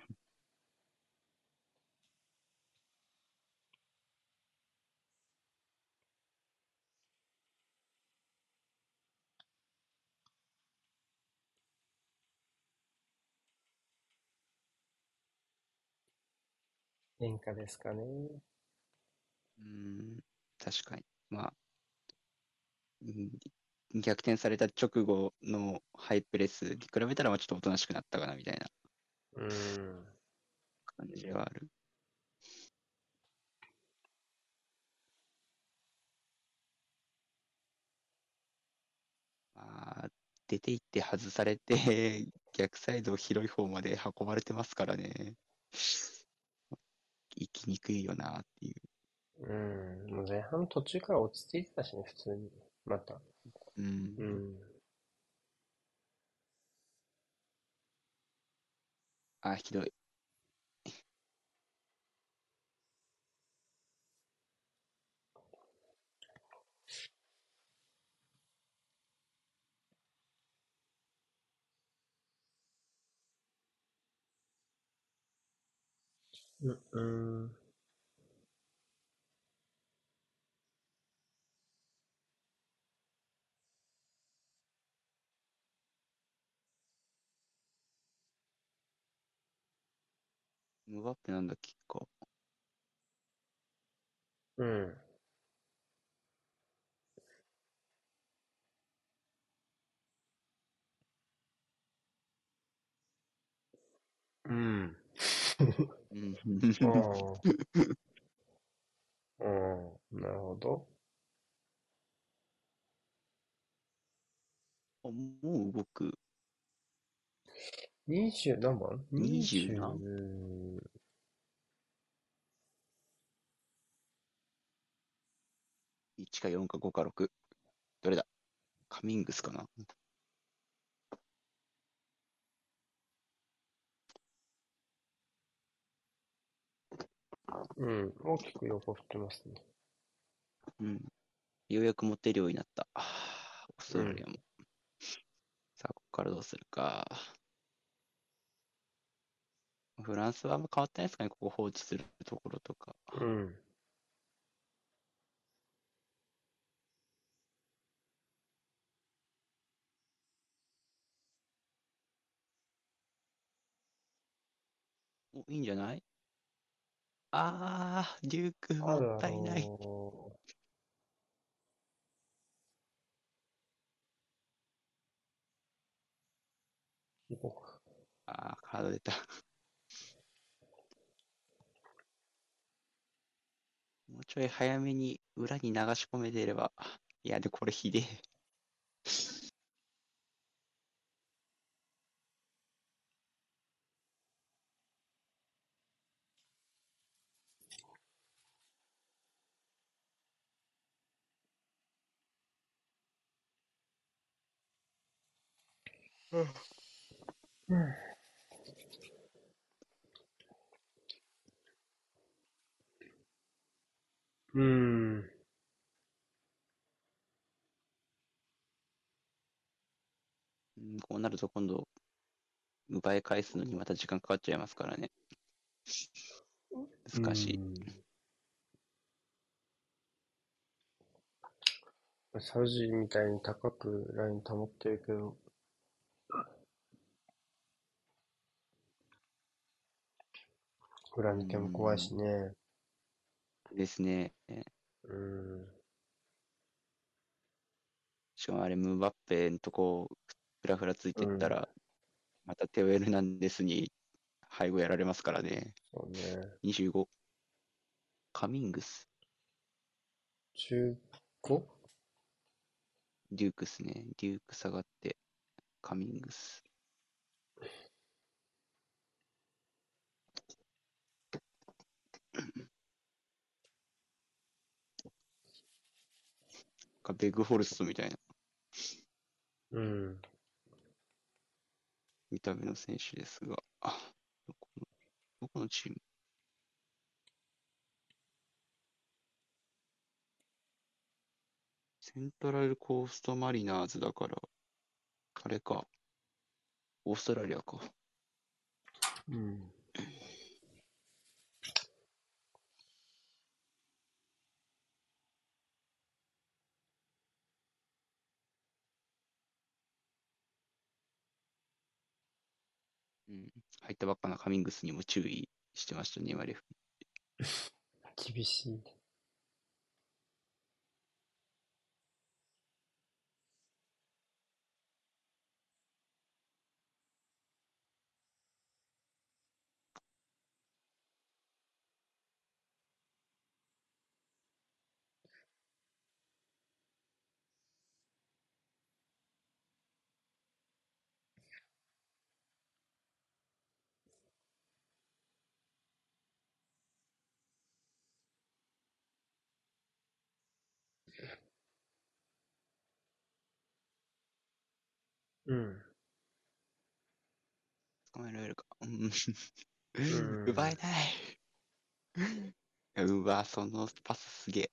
変化ですかね。うん、確かに。まあ、うん逆転された直後のハイプレスに比べたら、まあちょっとおとなしくなったかなみたいなうん。感じはある。まあ、出て行って外されて、逆サイド広い方まで運ばれてますからね。行きにくいよなっていう。うん。もう前半途中から落ち着いてたしね、普通に。また。うん。うん。あ、ひどい。うん、ムバッペなんだっけか。うん。うん。うん。うん。なるほど。あ、もう動く。20何番 ?20 何1か4か5か6。どれだ？カミングスかな？うん、大きく横振ってますね。うん。ようやく持てるようになった。あオーストラリアも。うん、さあ、ここからどうするか。フランスはあんま変わってないですかね、ここ放置するところとか。うん。お、いいんじゃない？あー、デュークもったいない。あー、カード出た。うちょい早めに裏に流し込めてれば。いや、で、これひでえ。うん。うんうん。うんこうなると今度、奪い返すのにまた時間かかっちゃいますからね。難しい。サウジみたいに高くライン保ってるけど、裏抜けも怖いしね。ですね。うん。しかもあれ、ムーバッペんとこ、ふらふらついてったら、またテオエルナンデスに背後やられますからね。そうね。25。カミングス。15? デュークスね。デューク下がって、カミングス。かベグフォルストみたいなうん。見た目の選手ですが、あ、どこの、どこのチーム？セントラルコーストマリナーズだから、あれか、オーストラリアか。うん。入ったばっかなカミングスにも注意してましたね、今レフ。厳しい。うん。捕まえられるか。うん。奪えない。うわ、そのパスすげえ。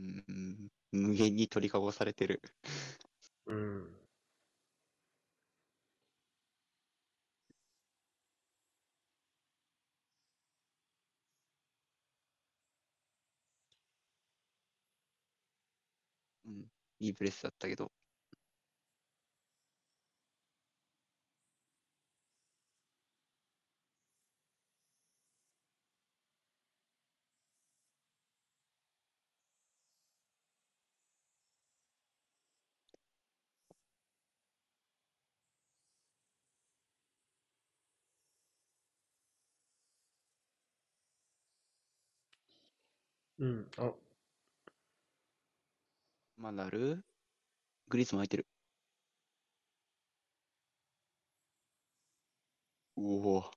うん、無限に取りかごされてる。うん。うん、いいプレスだったけど。うん。あ、まだあるグリーズも空いてる。おお。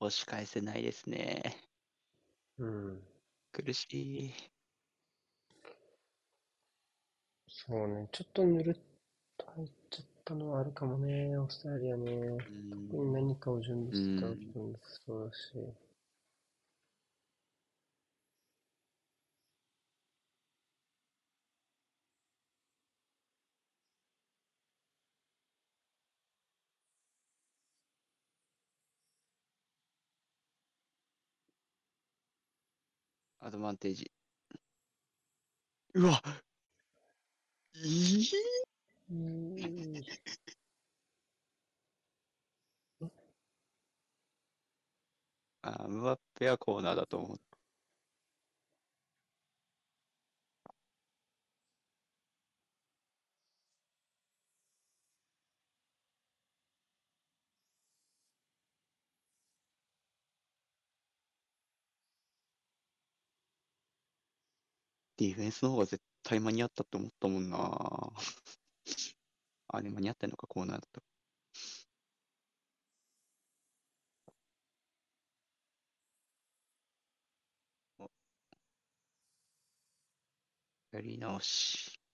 押し返せないですね。うん。苦しい。そうね、ちょっとぬるっと入っちゃったのはあるかもね、オーストラリアね。特に何かを準備してたわけでもそうだし。アドバンテージ。うわいいうん。あ、ムバッペはコーナーだと思う。ディフェンスの方が絶対間に合ったって思ったもんな。あ、れ間に合ってんのか、コーナーだと。やり直し。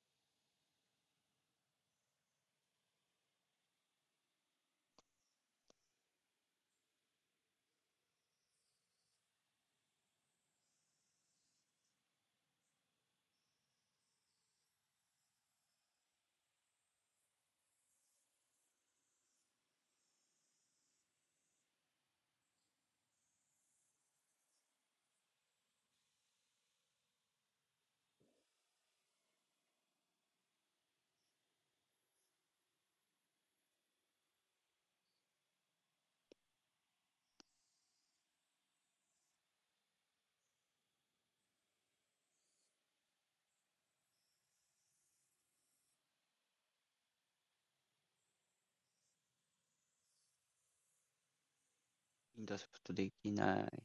インターセプトできない。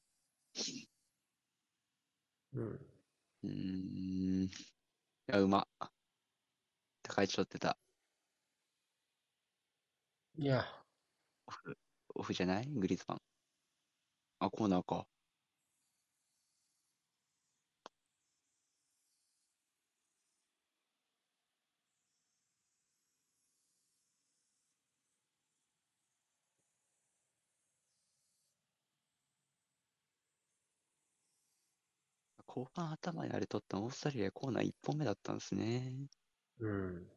うん。うーん。いや、うま。高い位置取ってた。いや、オフ、オフじゃない？グリーズマン。あ、コーナーか。後半頭にあれ取ったオーストラリアコーナー1本目だったんですね。うん。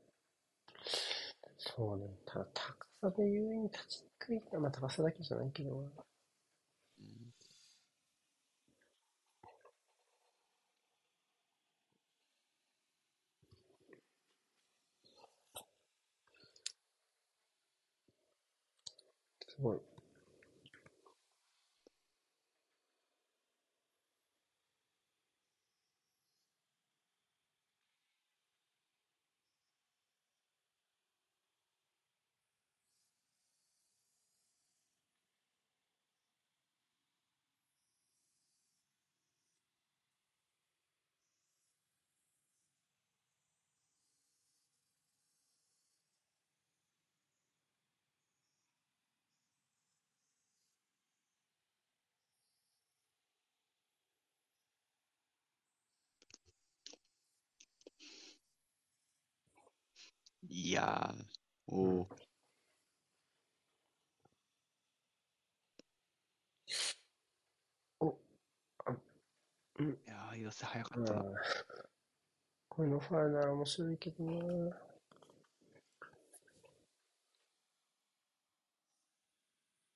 そうね。ただ、高さで優位に立ちにくい。まあ、高さだけじゃないけど。うんすごい。いやー、おー、お、あ、うん。いやー、寄せ早かあったな。ーこういうのファウルなら面白いけどな。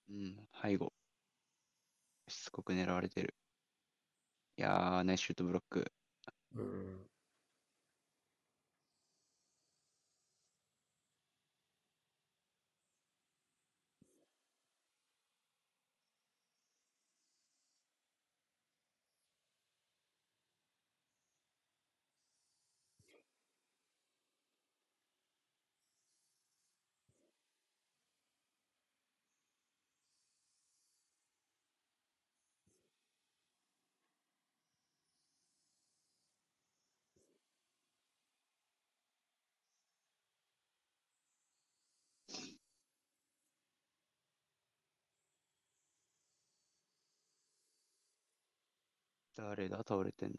うん、背後。しつこく狙われてる。いやー、ナイスシュートブロック。うん。誰だ倒れてんの？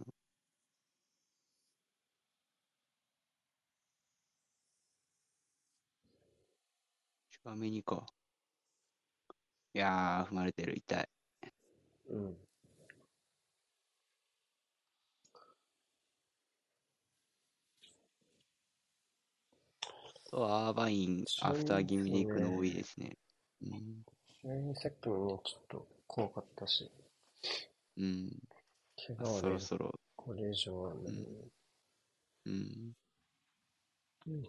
チュアメニか。いやー、踏まれてる。痛い。うん。アーバイン、アフター気味で行くの多いですね。うん。さっきもね、ちょっと怖かったし。うん。怪我はねそろ、そろ、これ以上はね、うん。うん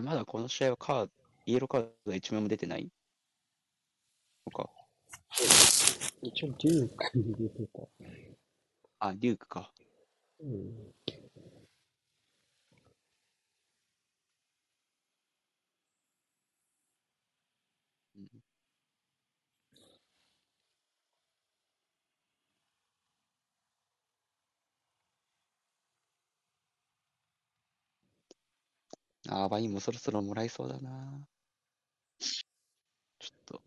まだこの試合はカード、イエローカード1枚も出てないのか。一応デュークに出てた。あ、デュークか。うん。あーワインもそろそろもらいそうだな。ちょっと。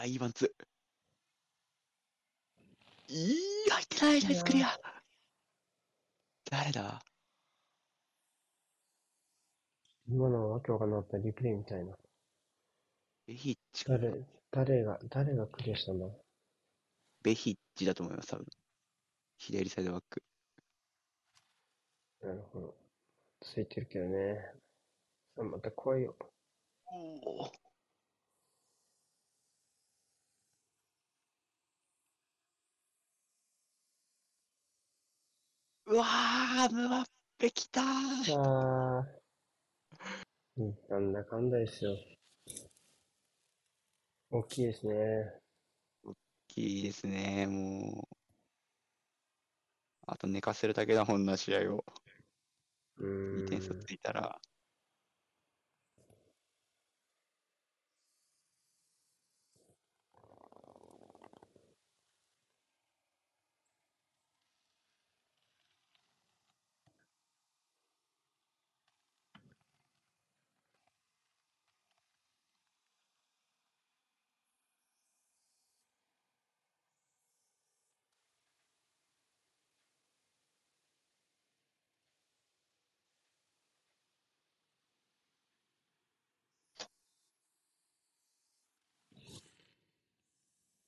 や、いいワンツー。いい、入ってない、ナイスクリア。誰だ今のはわけわかんなかったリプレイみたいな。ベヒッチかな誰、誰が、誰がクリアしたんだベヒッチだと思います、多分。左サイドバック。なるほど。ついてるけどね。あ、また来いよ。おお。うわー、ムバッペ来たー。あー。うん、なんだかんだですよ。大きいですね。大きいですね、もう。あと寝かせるだけだもんな、試合を。うー2点差ん。ついたら。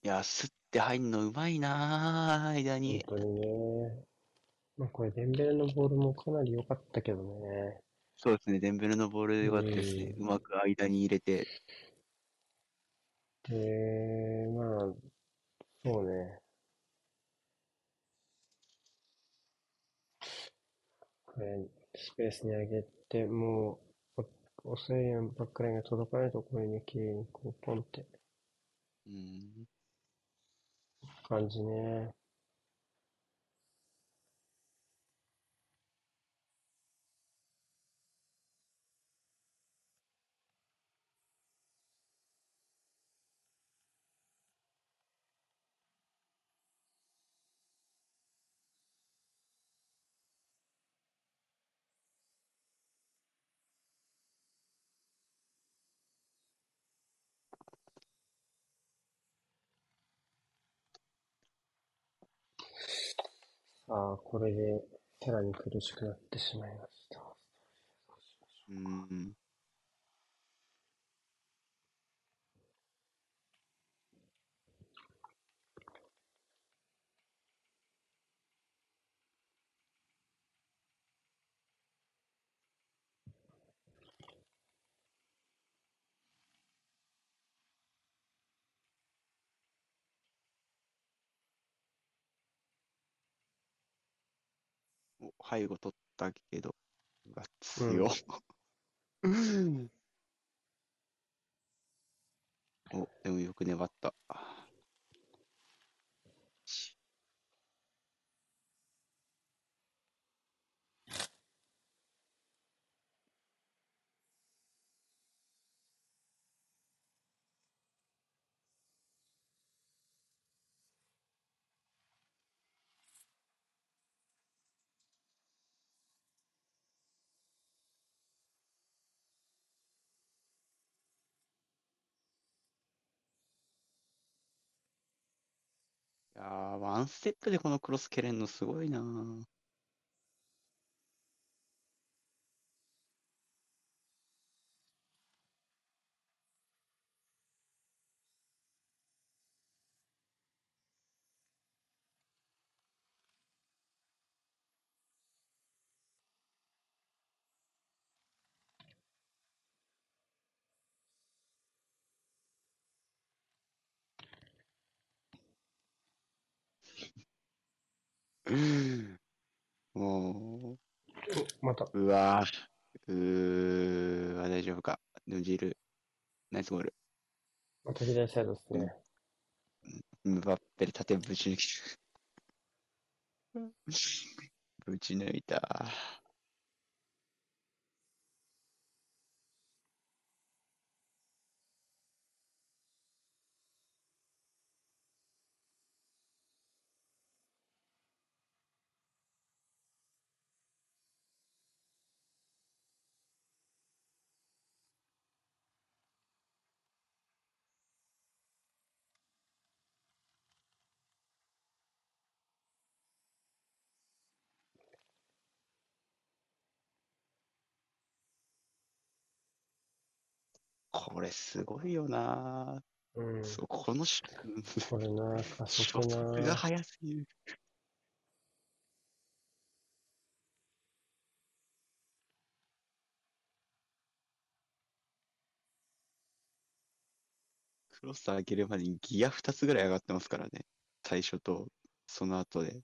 いや、すって入んのうまいなー、間本に。当にね。まあ、これ、デンベレのボールもかなり良かったけどね。そうですね、デンベルのボール良かったですね。ううまく間に入れて。で、まあ、そうね。これ、スペースに上げて、もう、お遅いやんバックラインが届かないところに綺麗にこう、ポンってうん。感じね。ああ、これで、さらに苦しくなってしまいました。うん。お背後取ったけど、うわ、強。お、でもよく粘った。ワンステップでこのクロス蹴れんのすごいな ぁ。もまた、う、うわぁ。うーわ、大丈夫か。ヌジル、ナイスゴール。また左サイドですね。ムバッペで縦ぶち抜き。ぶち抜いた。これすごいよなうん。そう、このしこれな、加初速速がな。速すぎる。クロス上げるまでにギア2つぐらい上がってますからね。最初とその後で。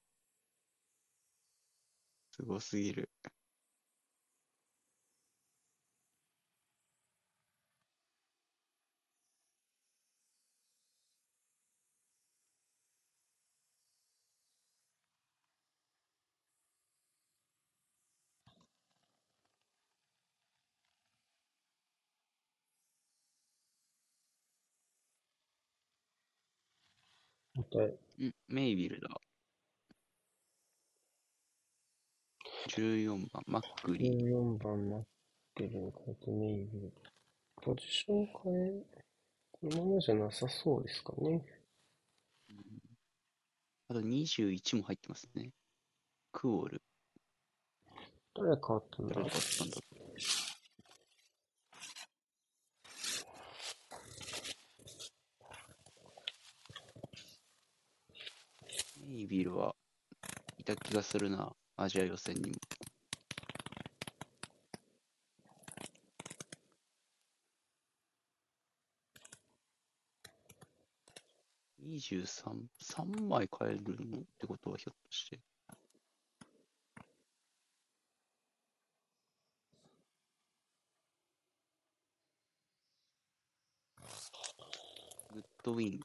すごすぎる。また、んメイビルだ。14番、マックリー。14番マッケルに変えてメイビル。ポジション変え、このままじゃなさそうですかね。あと21も入ってますね。クオール。誰変わったんだ誰だったんだメイビルはいた気がするな。アジア予選にも。23、3枚変えるのってことはひょっとして。グッドウィン。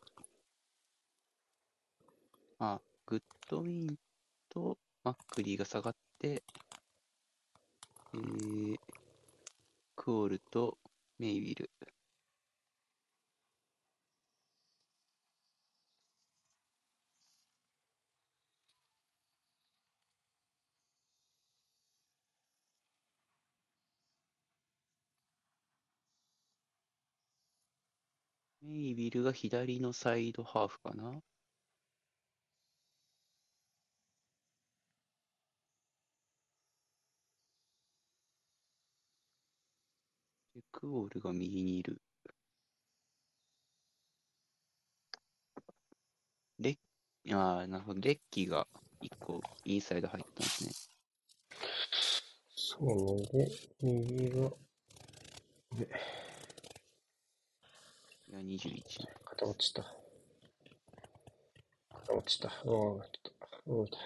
あ、グッドウィンとマックリーが下がって、えー、クオールとメイウィル。メイウィルが左のサイドハーフかなで、クオールが右にいる。レッ、ああ、なるほど。レッキーが一個インサイド入ったんですね。そうね。で、右が、いや、21。肩落ちた。肩落ちた。うわぁ、ちょっと、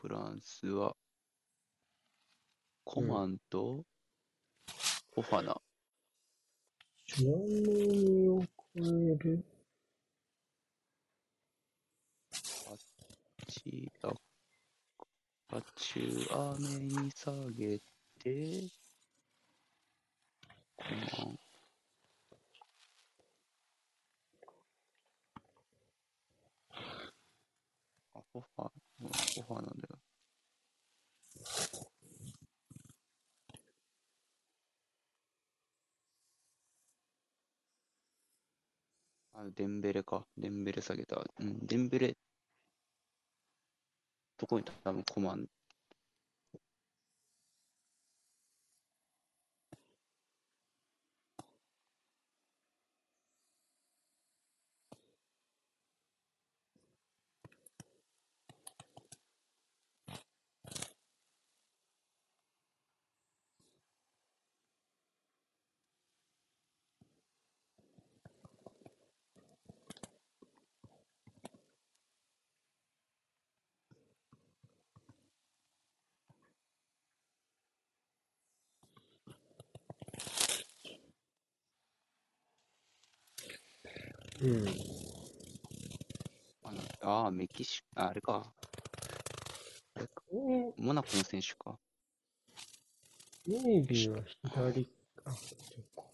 フランスは、コマンと、オファナ？チュアメニを超える？チア、パチュアメに下げて、コマン。あ、オファー、オファーなんだよ。あ、デンベレか。デンベレ下げた。うん、デンベレ、どこに多分コマン。うん。あのあー、メキシあ、あれか。あれか。えモナコの選手か。メイビーは左、あ、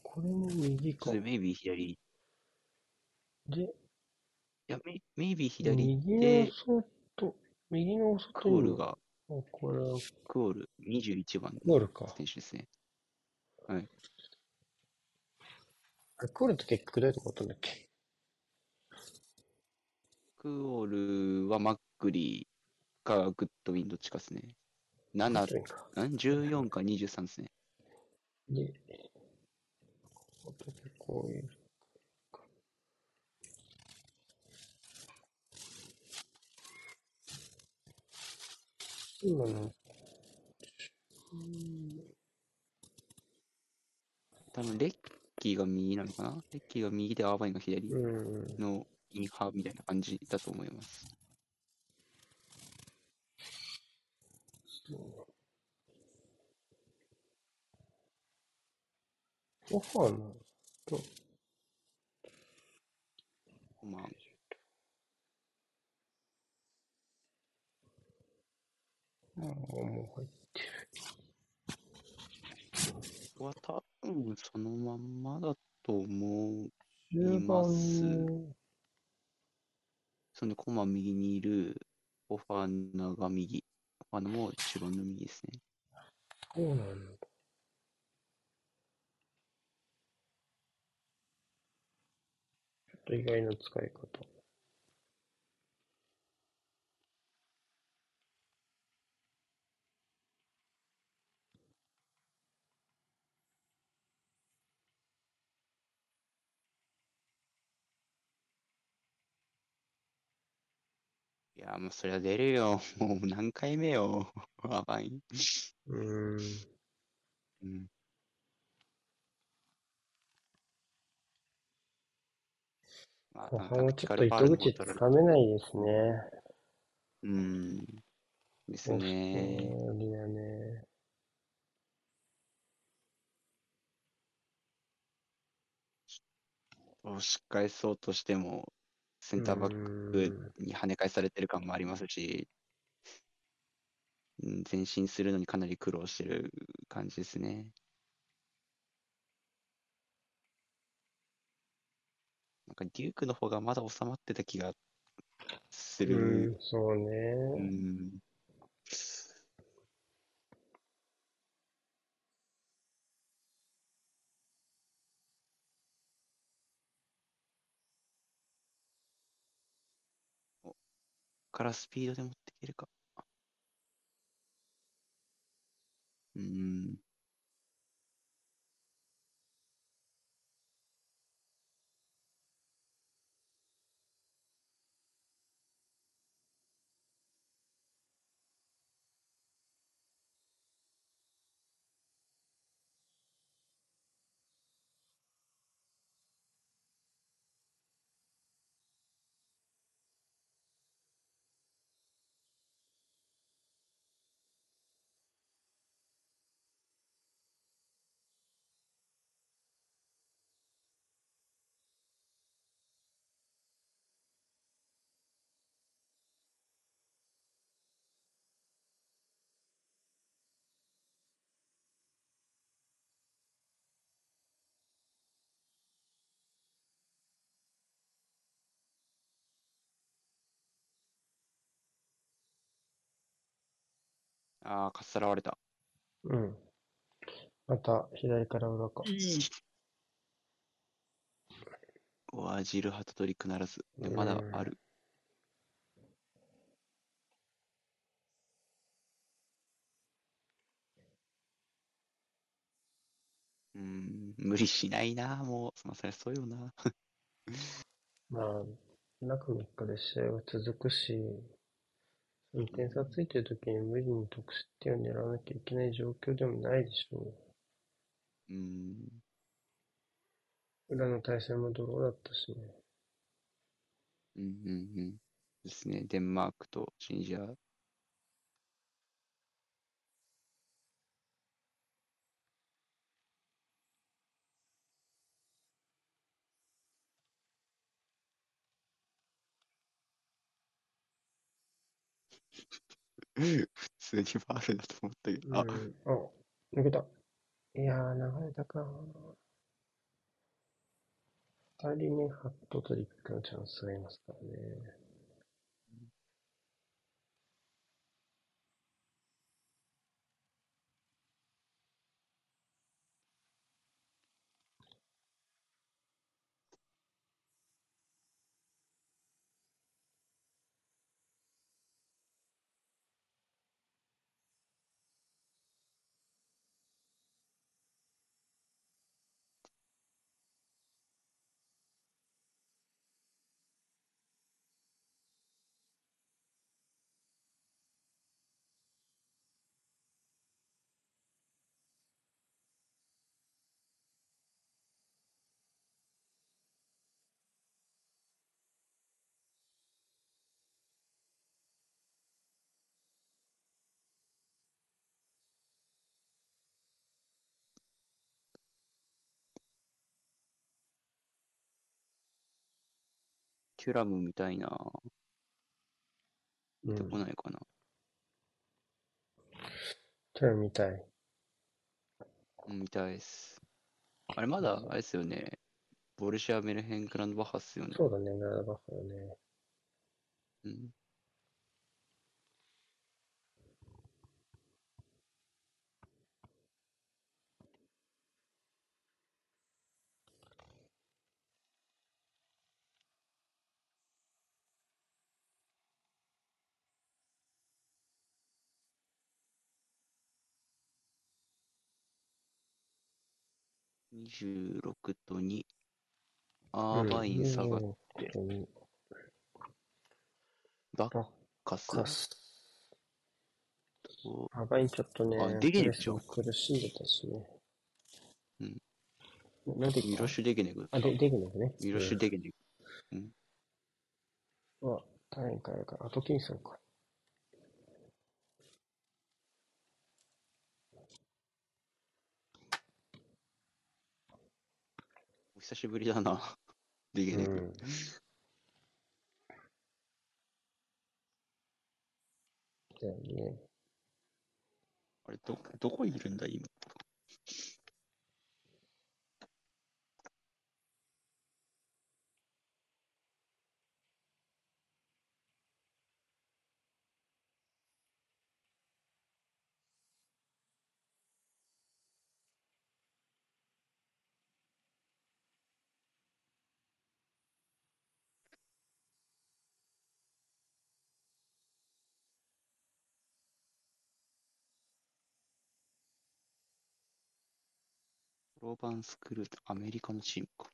これも右かメイビー左。いで、や、メイメイビー左右で右の外クオルが、あ、これはクオル21番クオルか。選手ですね。はい。クオルって結局どうやってことんだっけ？クオルはマックリーかグッドウィンどっちかですね。7、そうか。ん ?14 か23ですね。で、あとでこういう。今の、多分レッキーが右なのかな？レッキーが右でアーバインが左うん、のインハーみたいな感じだと思います。オファーなのと、まあ、あもう入ってここは多分そのまんまだと思う。る。10いますその、コマ右にいるオファーナが右。オファーナも一番の右ですね。そうなんだ。ちょっと意外な使い方。や、もうそりゃ出るよ。もう何回目よ。アーバイン。うーん。うん。ま後あ、半はちょっと糸口つかめないですね。うん。ですね。トラリアね。押し返そうとしても、センターバックに跳ね返されてる感もありますし、うん前進するのにかなり苦労してる感じですね。なんかデュークの方がまだ収まってた気がすうる。ん、そうね。うん。からスピードで持っていけるか。うん。ああ、かっさらわれた。うん。また、左から裏か。うわ、ジルハトトリックならず。でまだある。うーん、無理しないな、もう。まあ、そりゃそうよな。まあ、中3日で試合は続くし、2点差ついてる時に無理に得失点を狙わなきゃいけない状況でもないでしょうーん。う。裏の対戦もドローだったしね。うんうんうん。ですね。デンマークとチュニジア。普通にファールだと思ったけど。あ、うん。あ、抜けた。いやー、流れたか。二人目、ハットトリックのチャンスがいますからね。テュラムみたいな。出てうん。こないかな。チャラみたい。うん、みたいです。あれ、まだ、あれですよね。ボルシア・メルヘン・グランドバッハっすよね。そうだね、ガラバッハだね。うん。26と2。アーバイン下がって、うん。バッカスカス。と、アバインちょっとね、あデゲネクじゃんプレスも苦しんでたしね。うん。なんでミロシュ・デゲネグ。あ、で、デゲネクね。ミロシュ・デゲネグ。は、誰に変えるか。アトキンソンか。久しぶりだな。デゲネグ。うん。だよね。あれ、ど、どこいるんだ、今。ローバンスクルート、アメリカのチームか。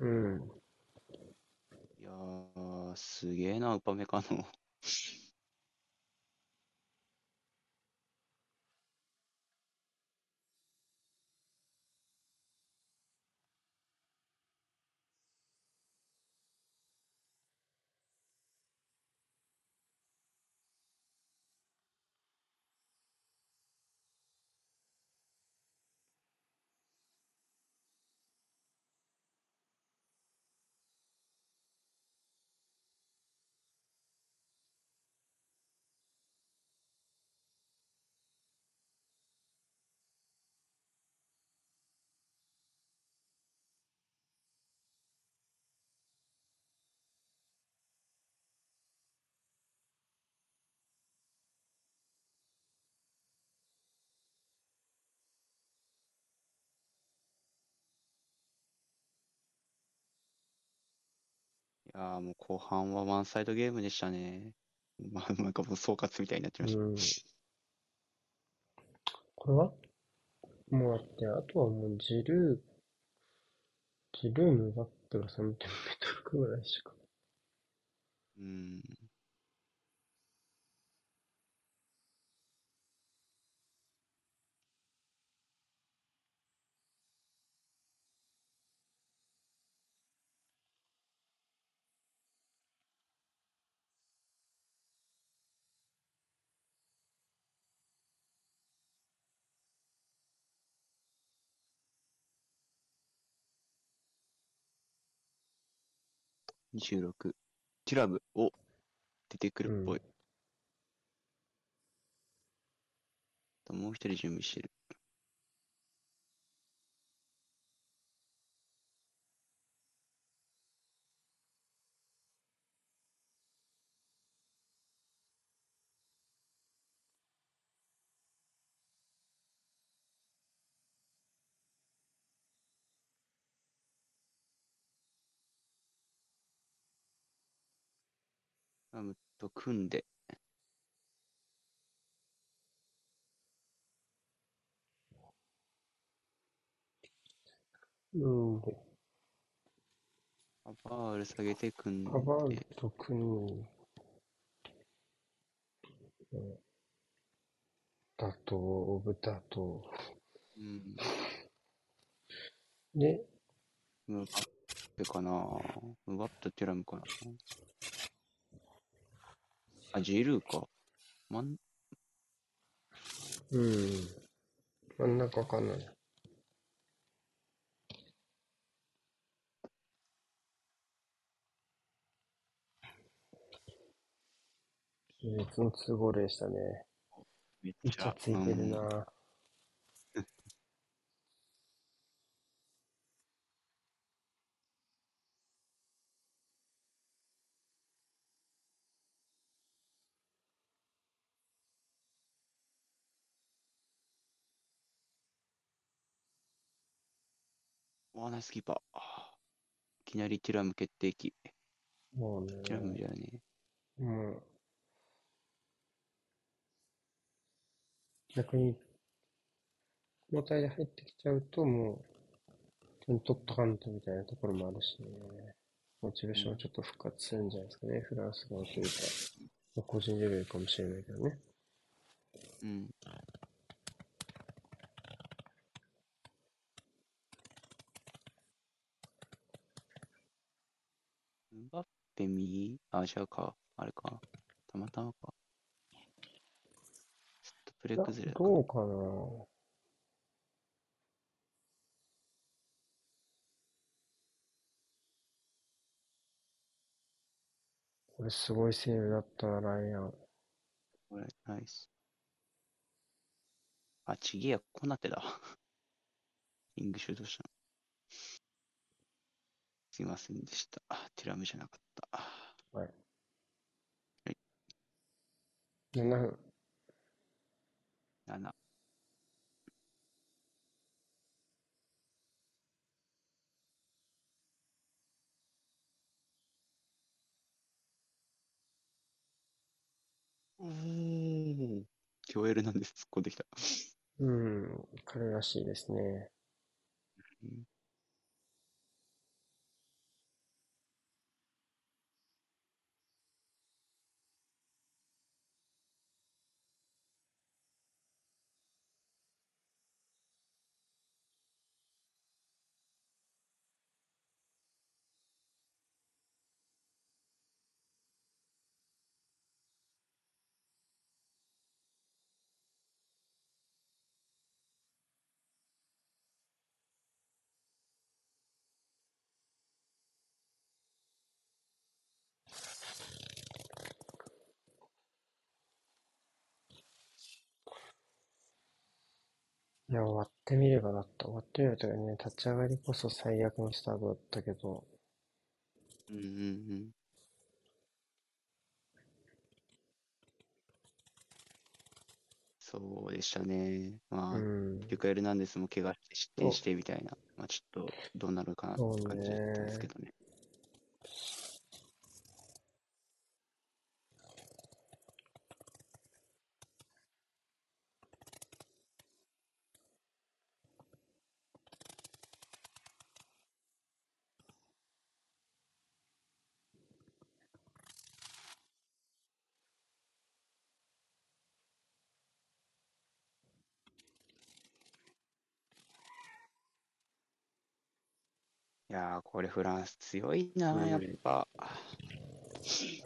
うん。いやー、すげえな、ウパメカの。やーもう後半はワンサイドゲームでしたね。まあ、なんかもう総括みたいになってました。うん。これは？もうだって、あとはもうジルー、ジルームバップが3点目と くぐらいしか。うん。26。ティラム、お、出てくるっぽい。もう一人準備してる。ラムと組んで、うん。で、カバール下げて組んで、カバールとクニー、え打倒、オブ打倒。うん、で、ムバッペかな？ムバッペティラムかな？あ、ジルーか。まん、うん。真ん中かな。別の通号でしたね。めっちゃついてるうんな。わあ、ナイスキーパー。あいきなりティラム決定機。もうね、ティラムじゃねもう、逆に、交代で入ってきちゃうと、もう、点取っとかんとみたいなところもあるしね、モチベーションはちょっと復活するんじゃないですかね、フランス側というか、まあ個人レベルかもしれないけどね。うん。ペ右あ、違うか。あれか。たまたまか。ちょっとプレ崩れだ。どうかなこれすごいセーブだったな、ライアン。これ、ナイス。あ、ちげえや、こなってだ。リングシュートしたの。すいませんでした。あティラムじゃなかった。はい。はい7分。7。おー。キョエルなんです。突っ込んできた。うん、彼らしいですね。うんや、終わってみればだった。終わってみればというかね、立ち上がりこそ最悪のスタートだったけど、うんうんうん。そうでしたね。まあ、うん。リュカ・エルナンデスも怪我して失点してみたいな、まあちょっとどうなるかなって感じだったんですけどね。やー、これフランス強いな、うんやっぱ。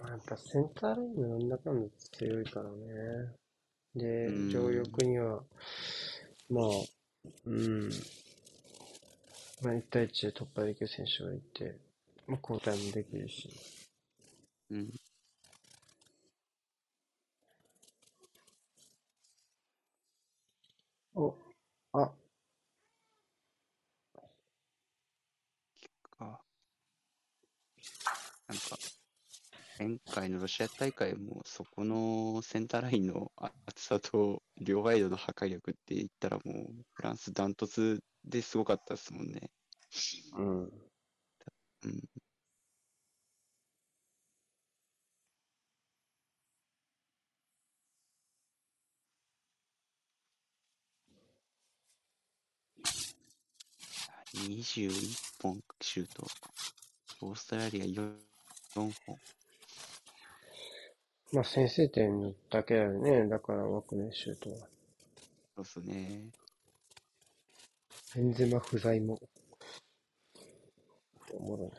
やっぱセンターラインのなんだかんだ強いからね。でう、ん上翼には、まあ、うん、まあ、1対1で突破できる選手がいて、まあ、交代もできるし。うん。お、あ、なんか、前回のロシア大会も、そこのセンターラインの厚さと両ワイドの破壊力って言ったらもう、フランスダントツですごかったですもんね。うん。うん。21本シュート。オーストラリア 4, 4本。まあ、先制点だけだよね。だから枠ね、シュートは。そうっすね。ベンゼマ不在も。おもろいな。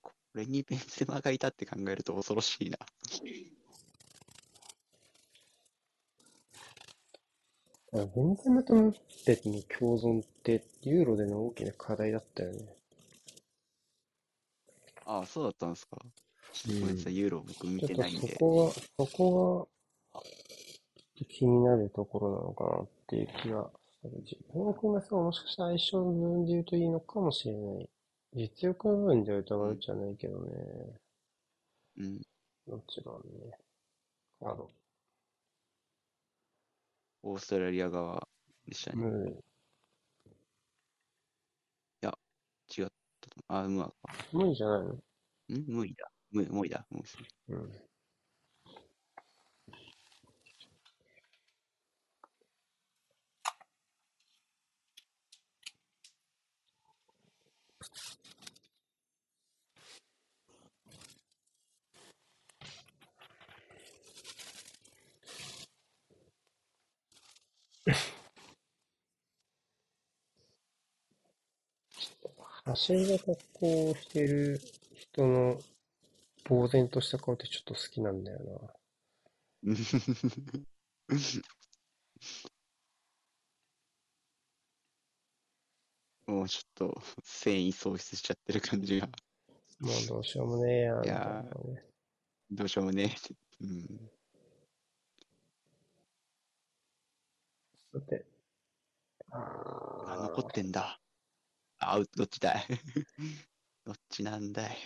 これに ベンゼマがいたって考えると恐ろしいな。あベンゼマとムッペの共存って、ユーロでの大きな課題だったよね。ああ、そうだったんですか。ちょっとうんごめんなさい、ユーロ僕見ちょっとてないんで。そこは、そこは、気になるところなのかなっていう気がする。自分君がさ、もしかしたら相性の部分で言うといいのかもしれない。実力の部分で言うと疑うじゃないけどね。うん。もちろんね。あの、オーストラリア側でしたね。無理。違った。あ、ムアか。無理じゃないの？ん？無理だ。無無理だ。無理ですね。うん。走りの格好をしている人の呆然とした顔ってちょっと好きなんだよ もうちょっと繊維喪失しちゃってる感じが、な。もうどうしようもねえやん、いやね。どうしようもねえ。うん。さて。ああ、残ってんだ。あ、どっちだい？どっちなんだい？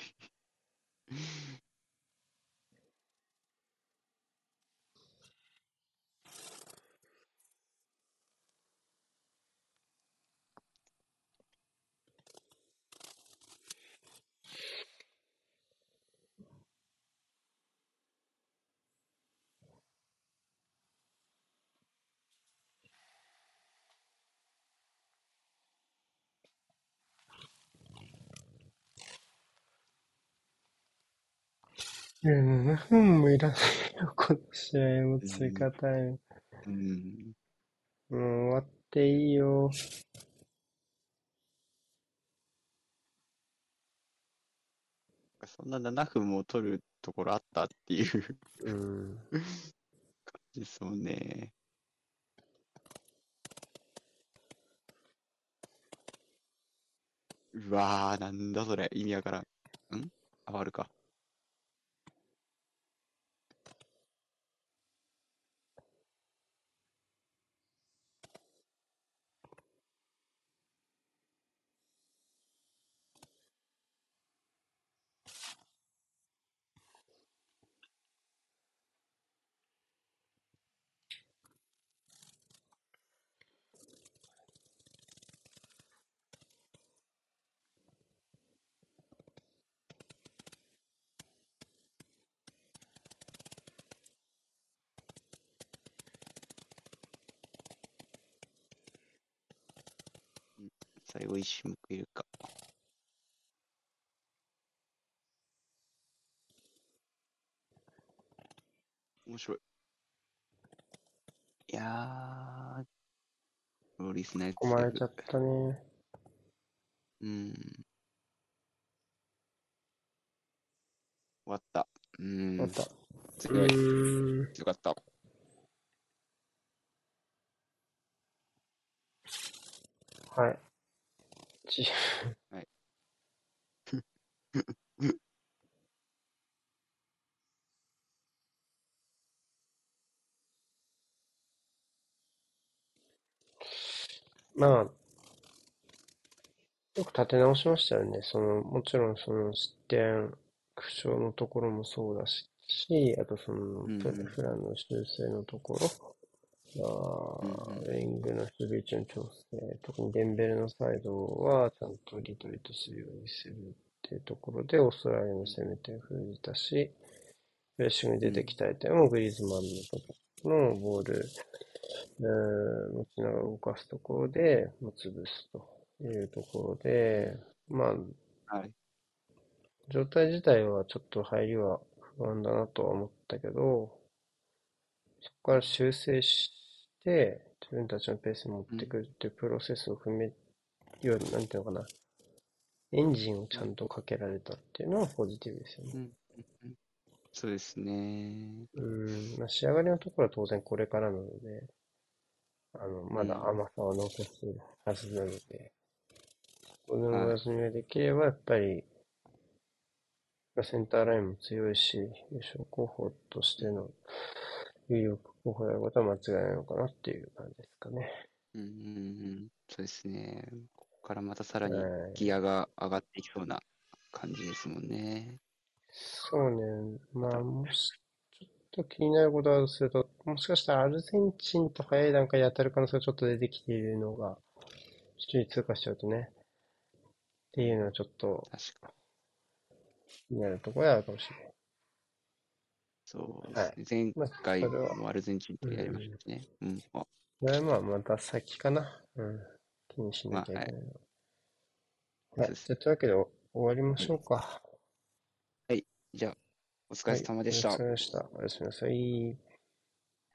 7分もいらないよ、この試合も追加タイム。うん。もう終わっていいよ。そんな7分も取るところあったっていううん。感じですもんね。うわー、なんだそれ。意味わからん。ん？あ、わるか。最後一瞬報いるか。面白い。いややー、ロリスナイツ込まれちゃったね。うん。終わった。うん。また。う強い。かった。はい。ちはい。まあ、よく立て直しましたよね。その、もちろんその失点、苦笑のところもそうだし、あとその、フランの修正のところ、うんウィングの守備位置の調整、特にデンベルのサイドはちゃんとリトリートするようにするっていうところで、オーストラリアの攻め手を封じたし、プレッシングに出てきた相手もグリーズマンのところのボール、えー持ちながら動かすところで、もう潰すというところで、まあ、はい。状態自体はちょっと入りは不安だなとは思ったけど、そこから修正して、自分たちのペースに持ってくるっていうプロセスを踏め、ように、なんていうのかな、エンジンをちゃんとかけられたっていうのはポジティブですよね。うんそうですね。うん、まあ、仕上がりのところは当然これからなので、あの、まだ甘さは残すはずなので、この上積みができれば、やっぱり、まあセンターラインも強いし、優勝候補としての有力候補であることは間違いないのかなっていう感じですかね。うんうんうん。そうですね。ここからまたさらにはいギアが上がっていきそうな感じですもんね。そうね。まあ、もし、ちょっと気になることがあるとすると、もしかしたらアルゼンチンと早い段階で当たる可能性がちょっと出てきているのが、首位通過しちゃうとね、っていうのはちょっと確か。気になるところであるかもしれない。そうですね。まあ前回それはもアルゼンチンとやりましたしね。うん。あ、これはまあ、また先かな。うん。気にしなきゃいけないのは。はい。じゃあ、というわけで終わりましょうか。じゃあ、お疲れ様でした。はいお疲れ様でした。おやすみなさい。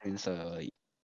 ごめんなさい。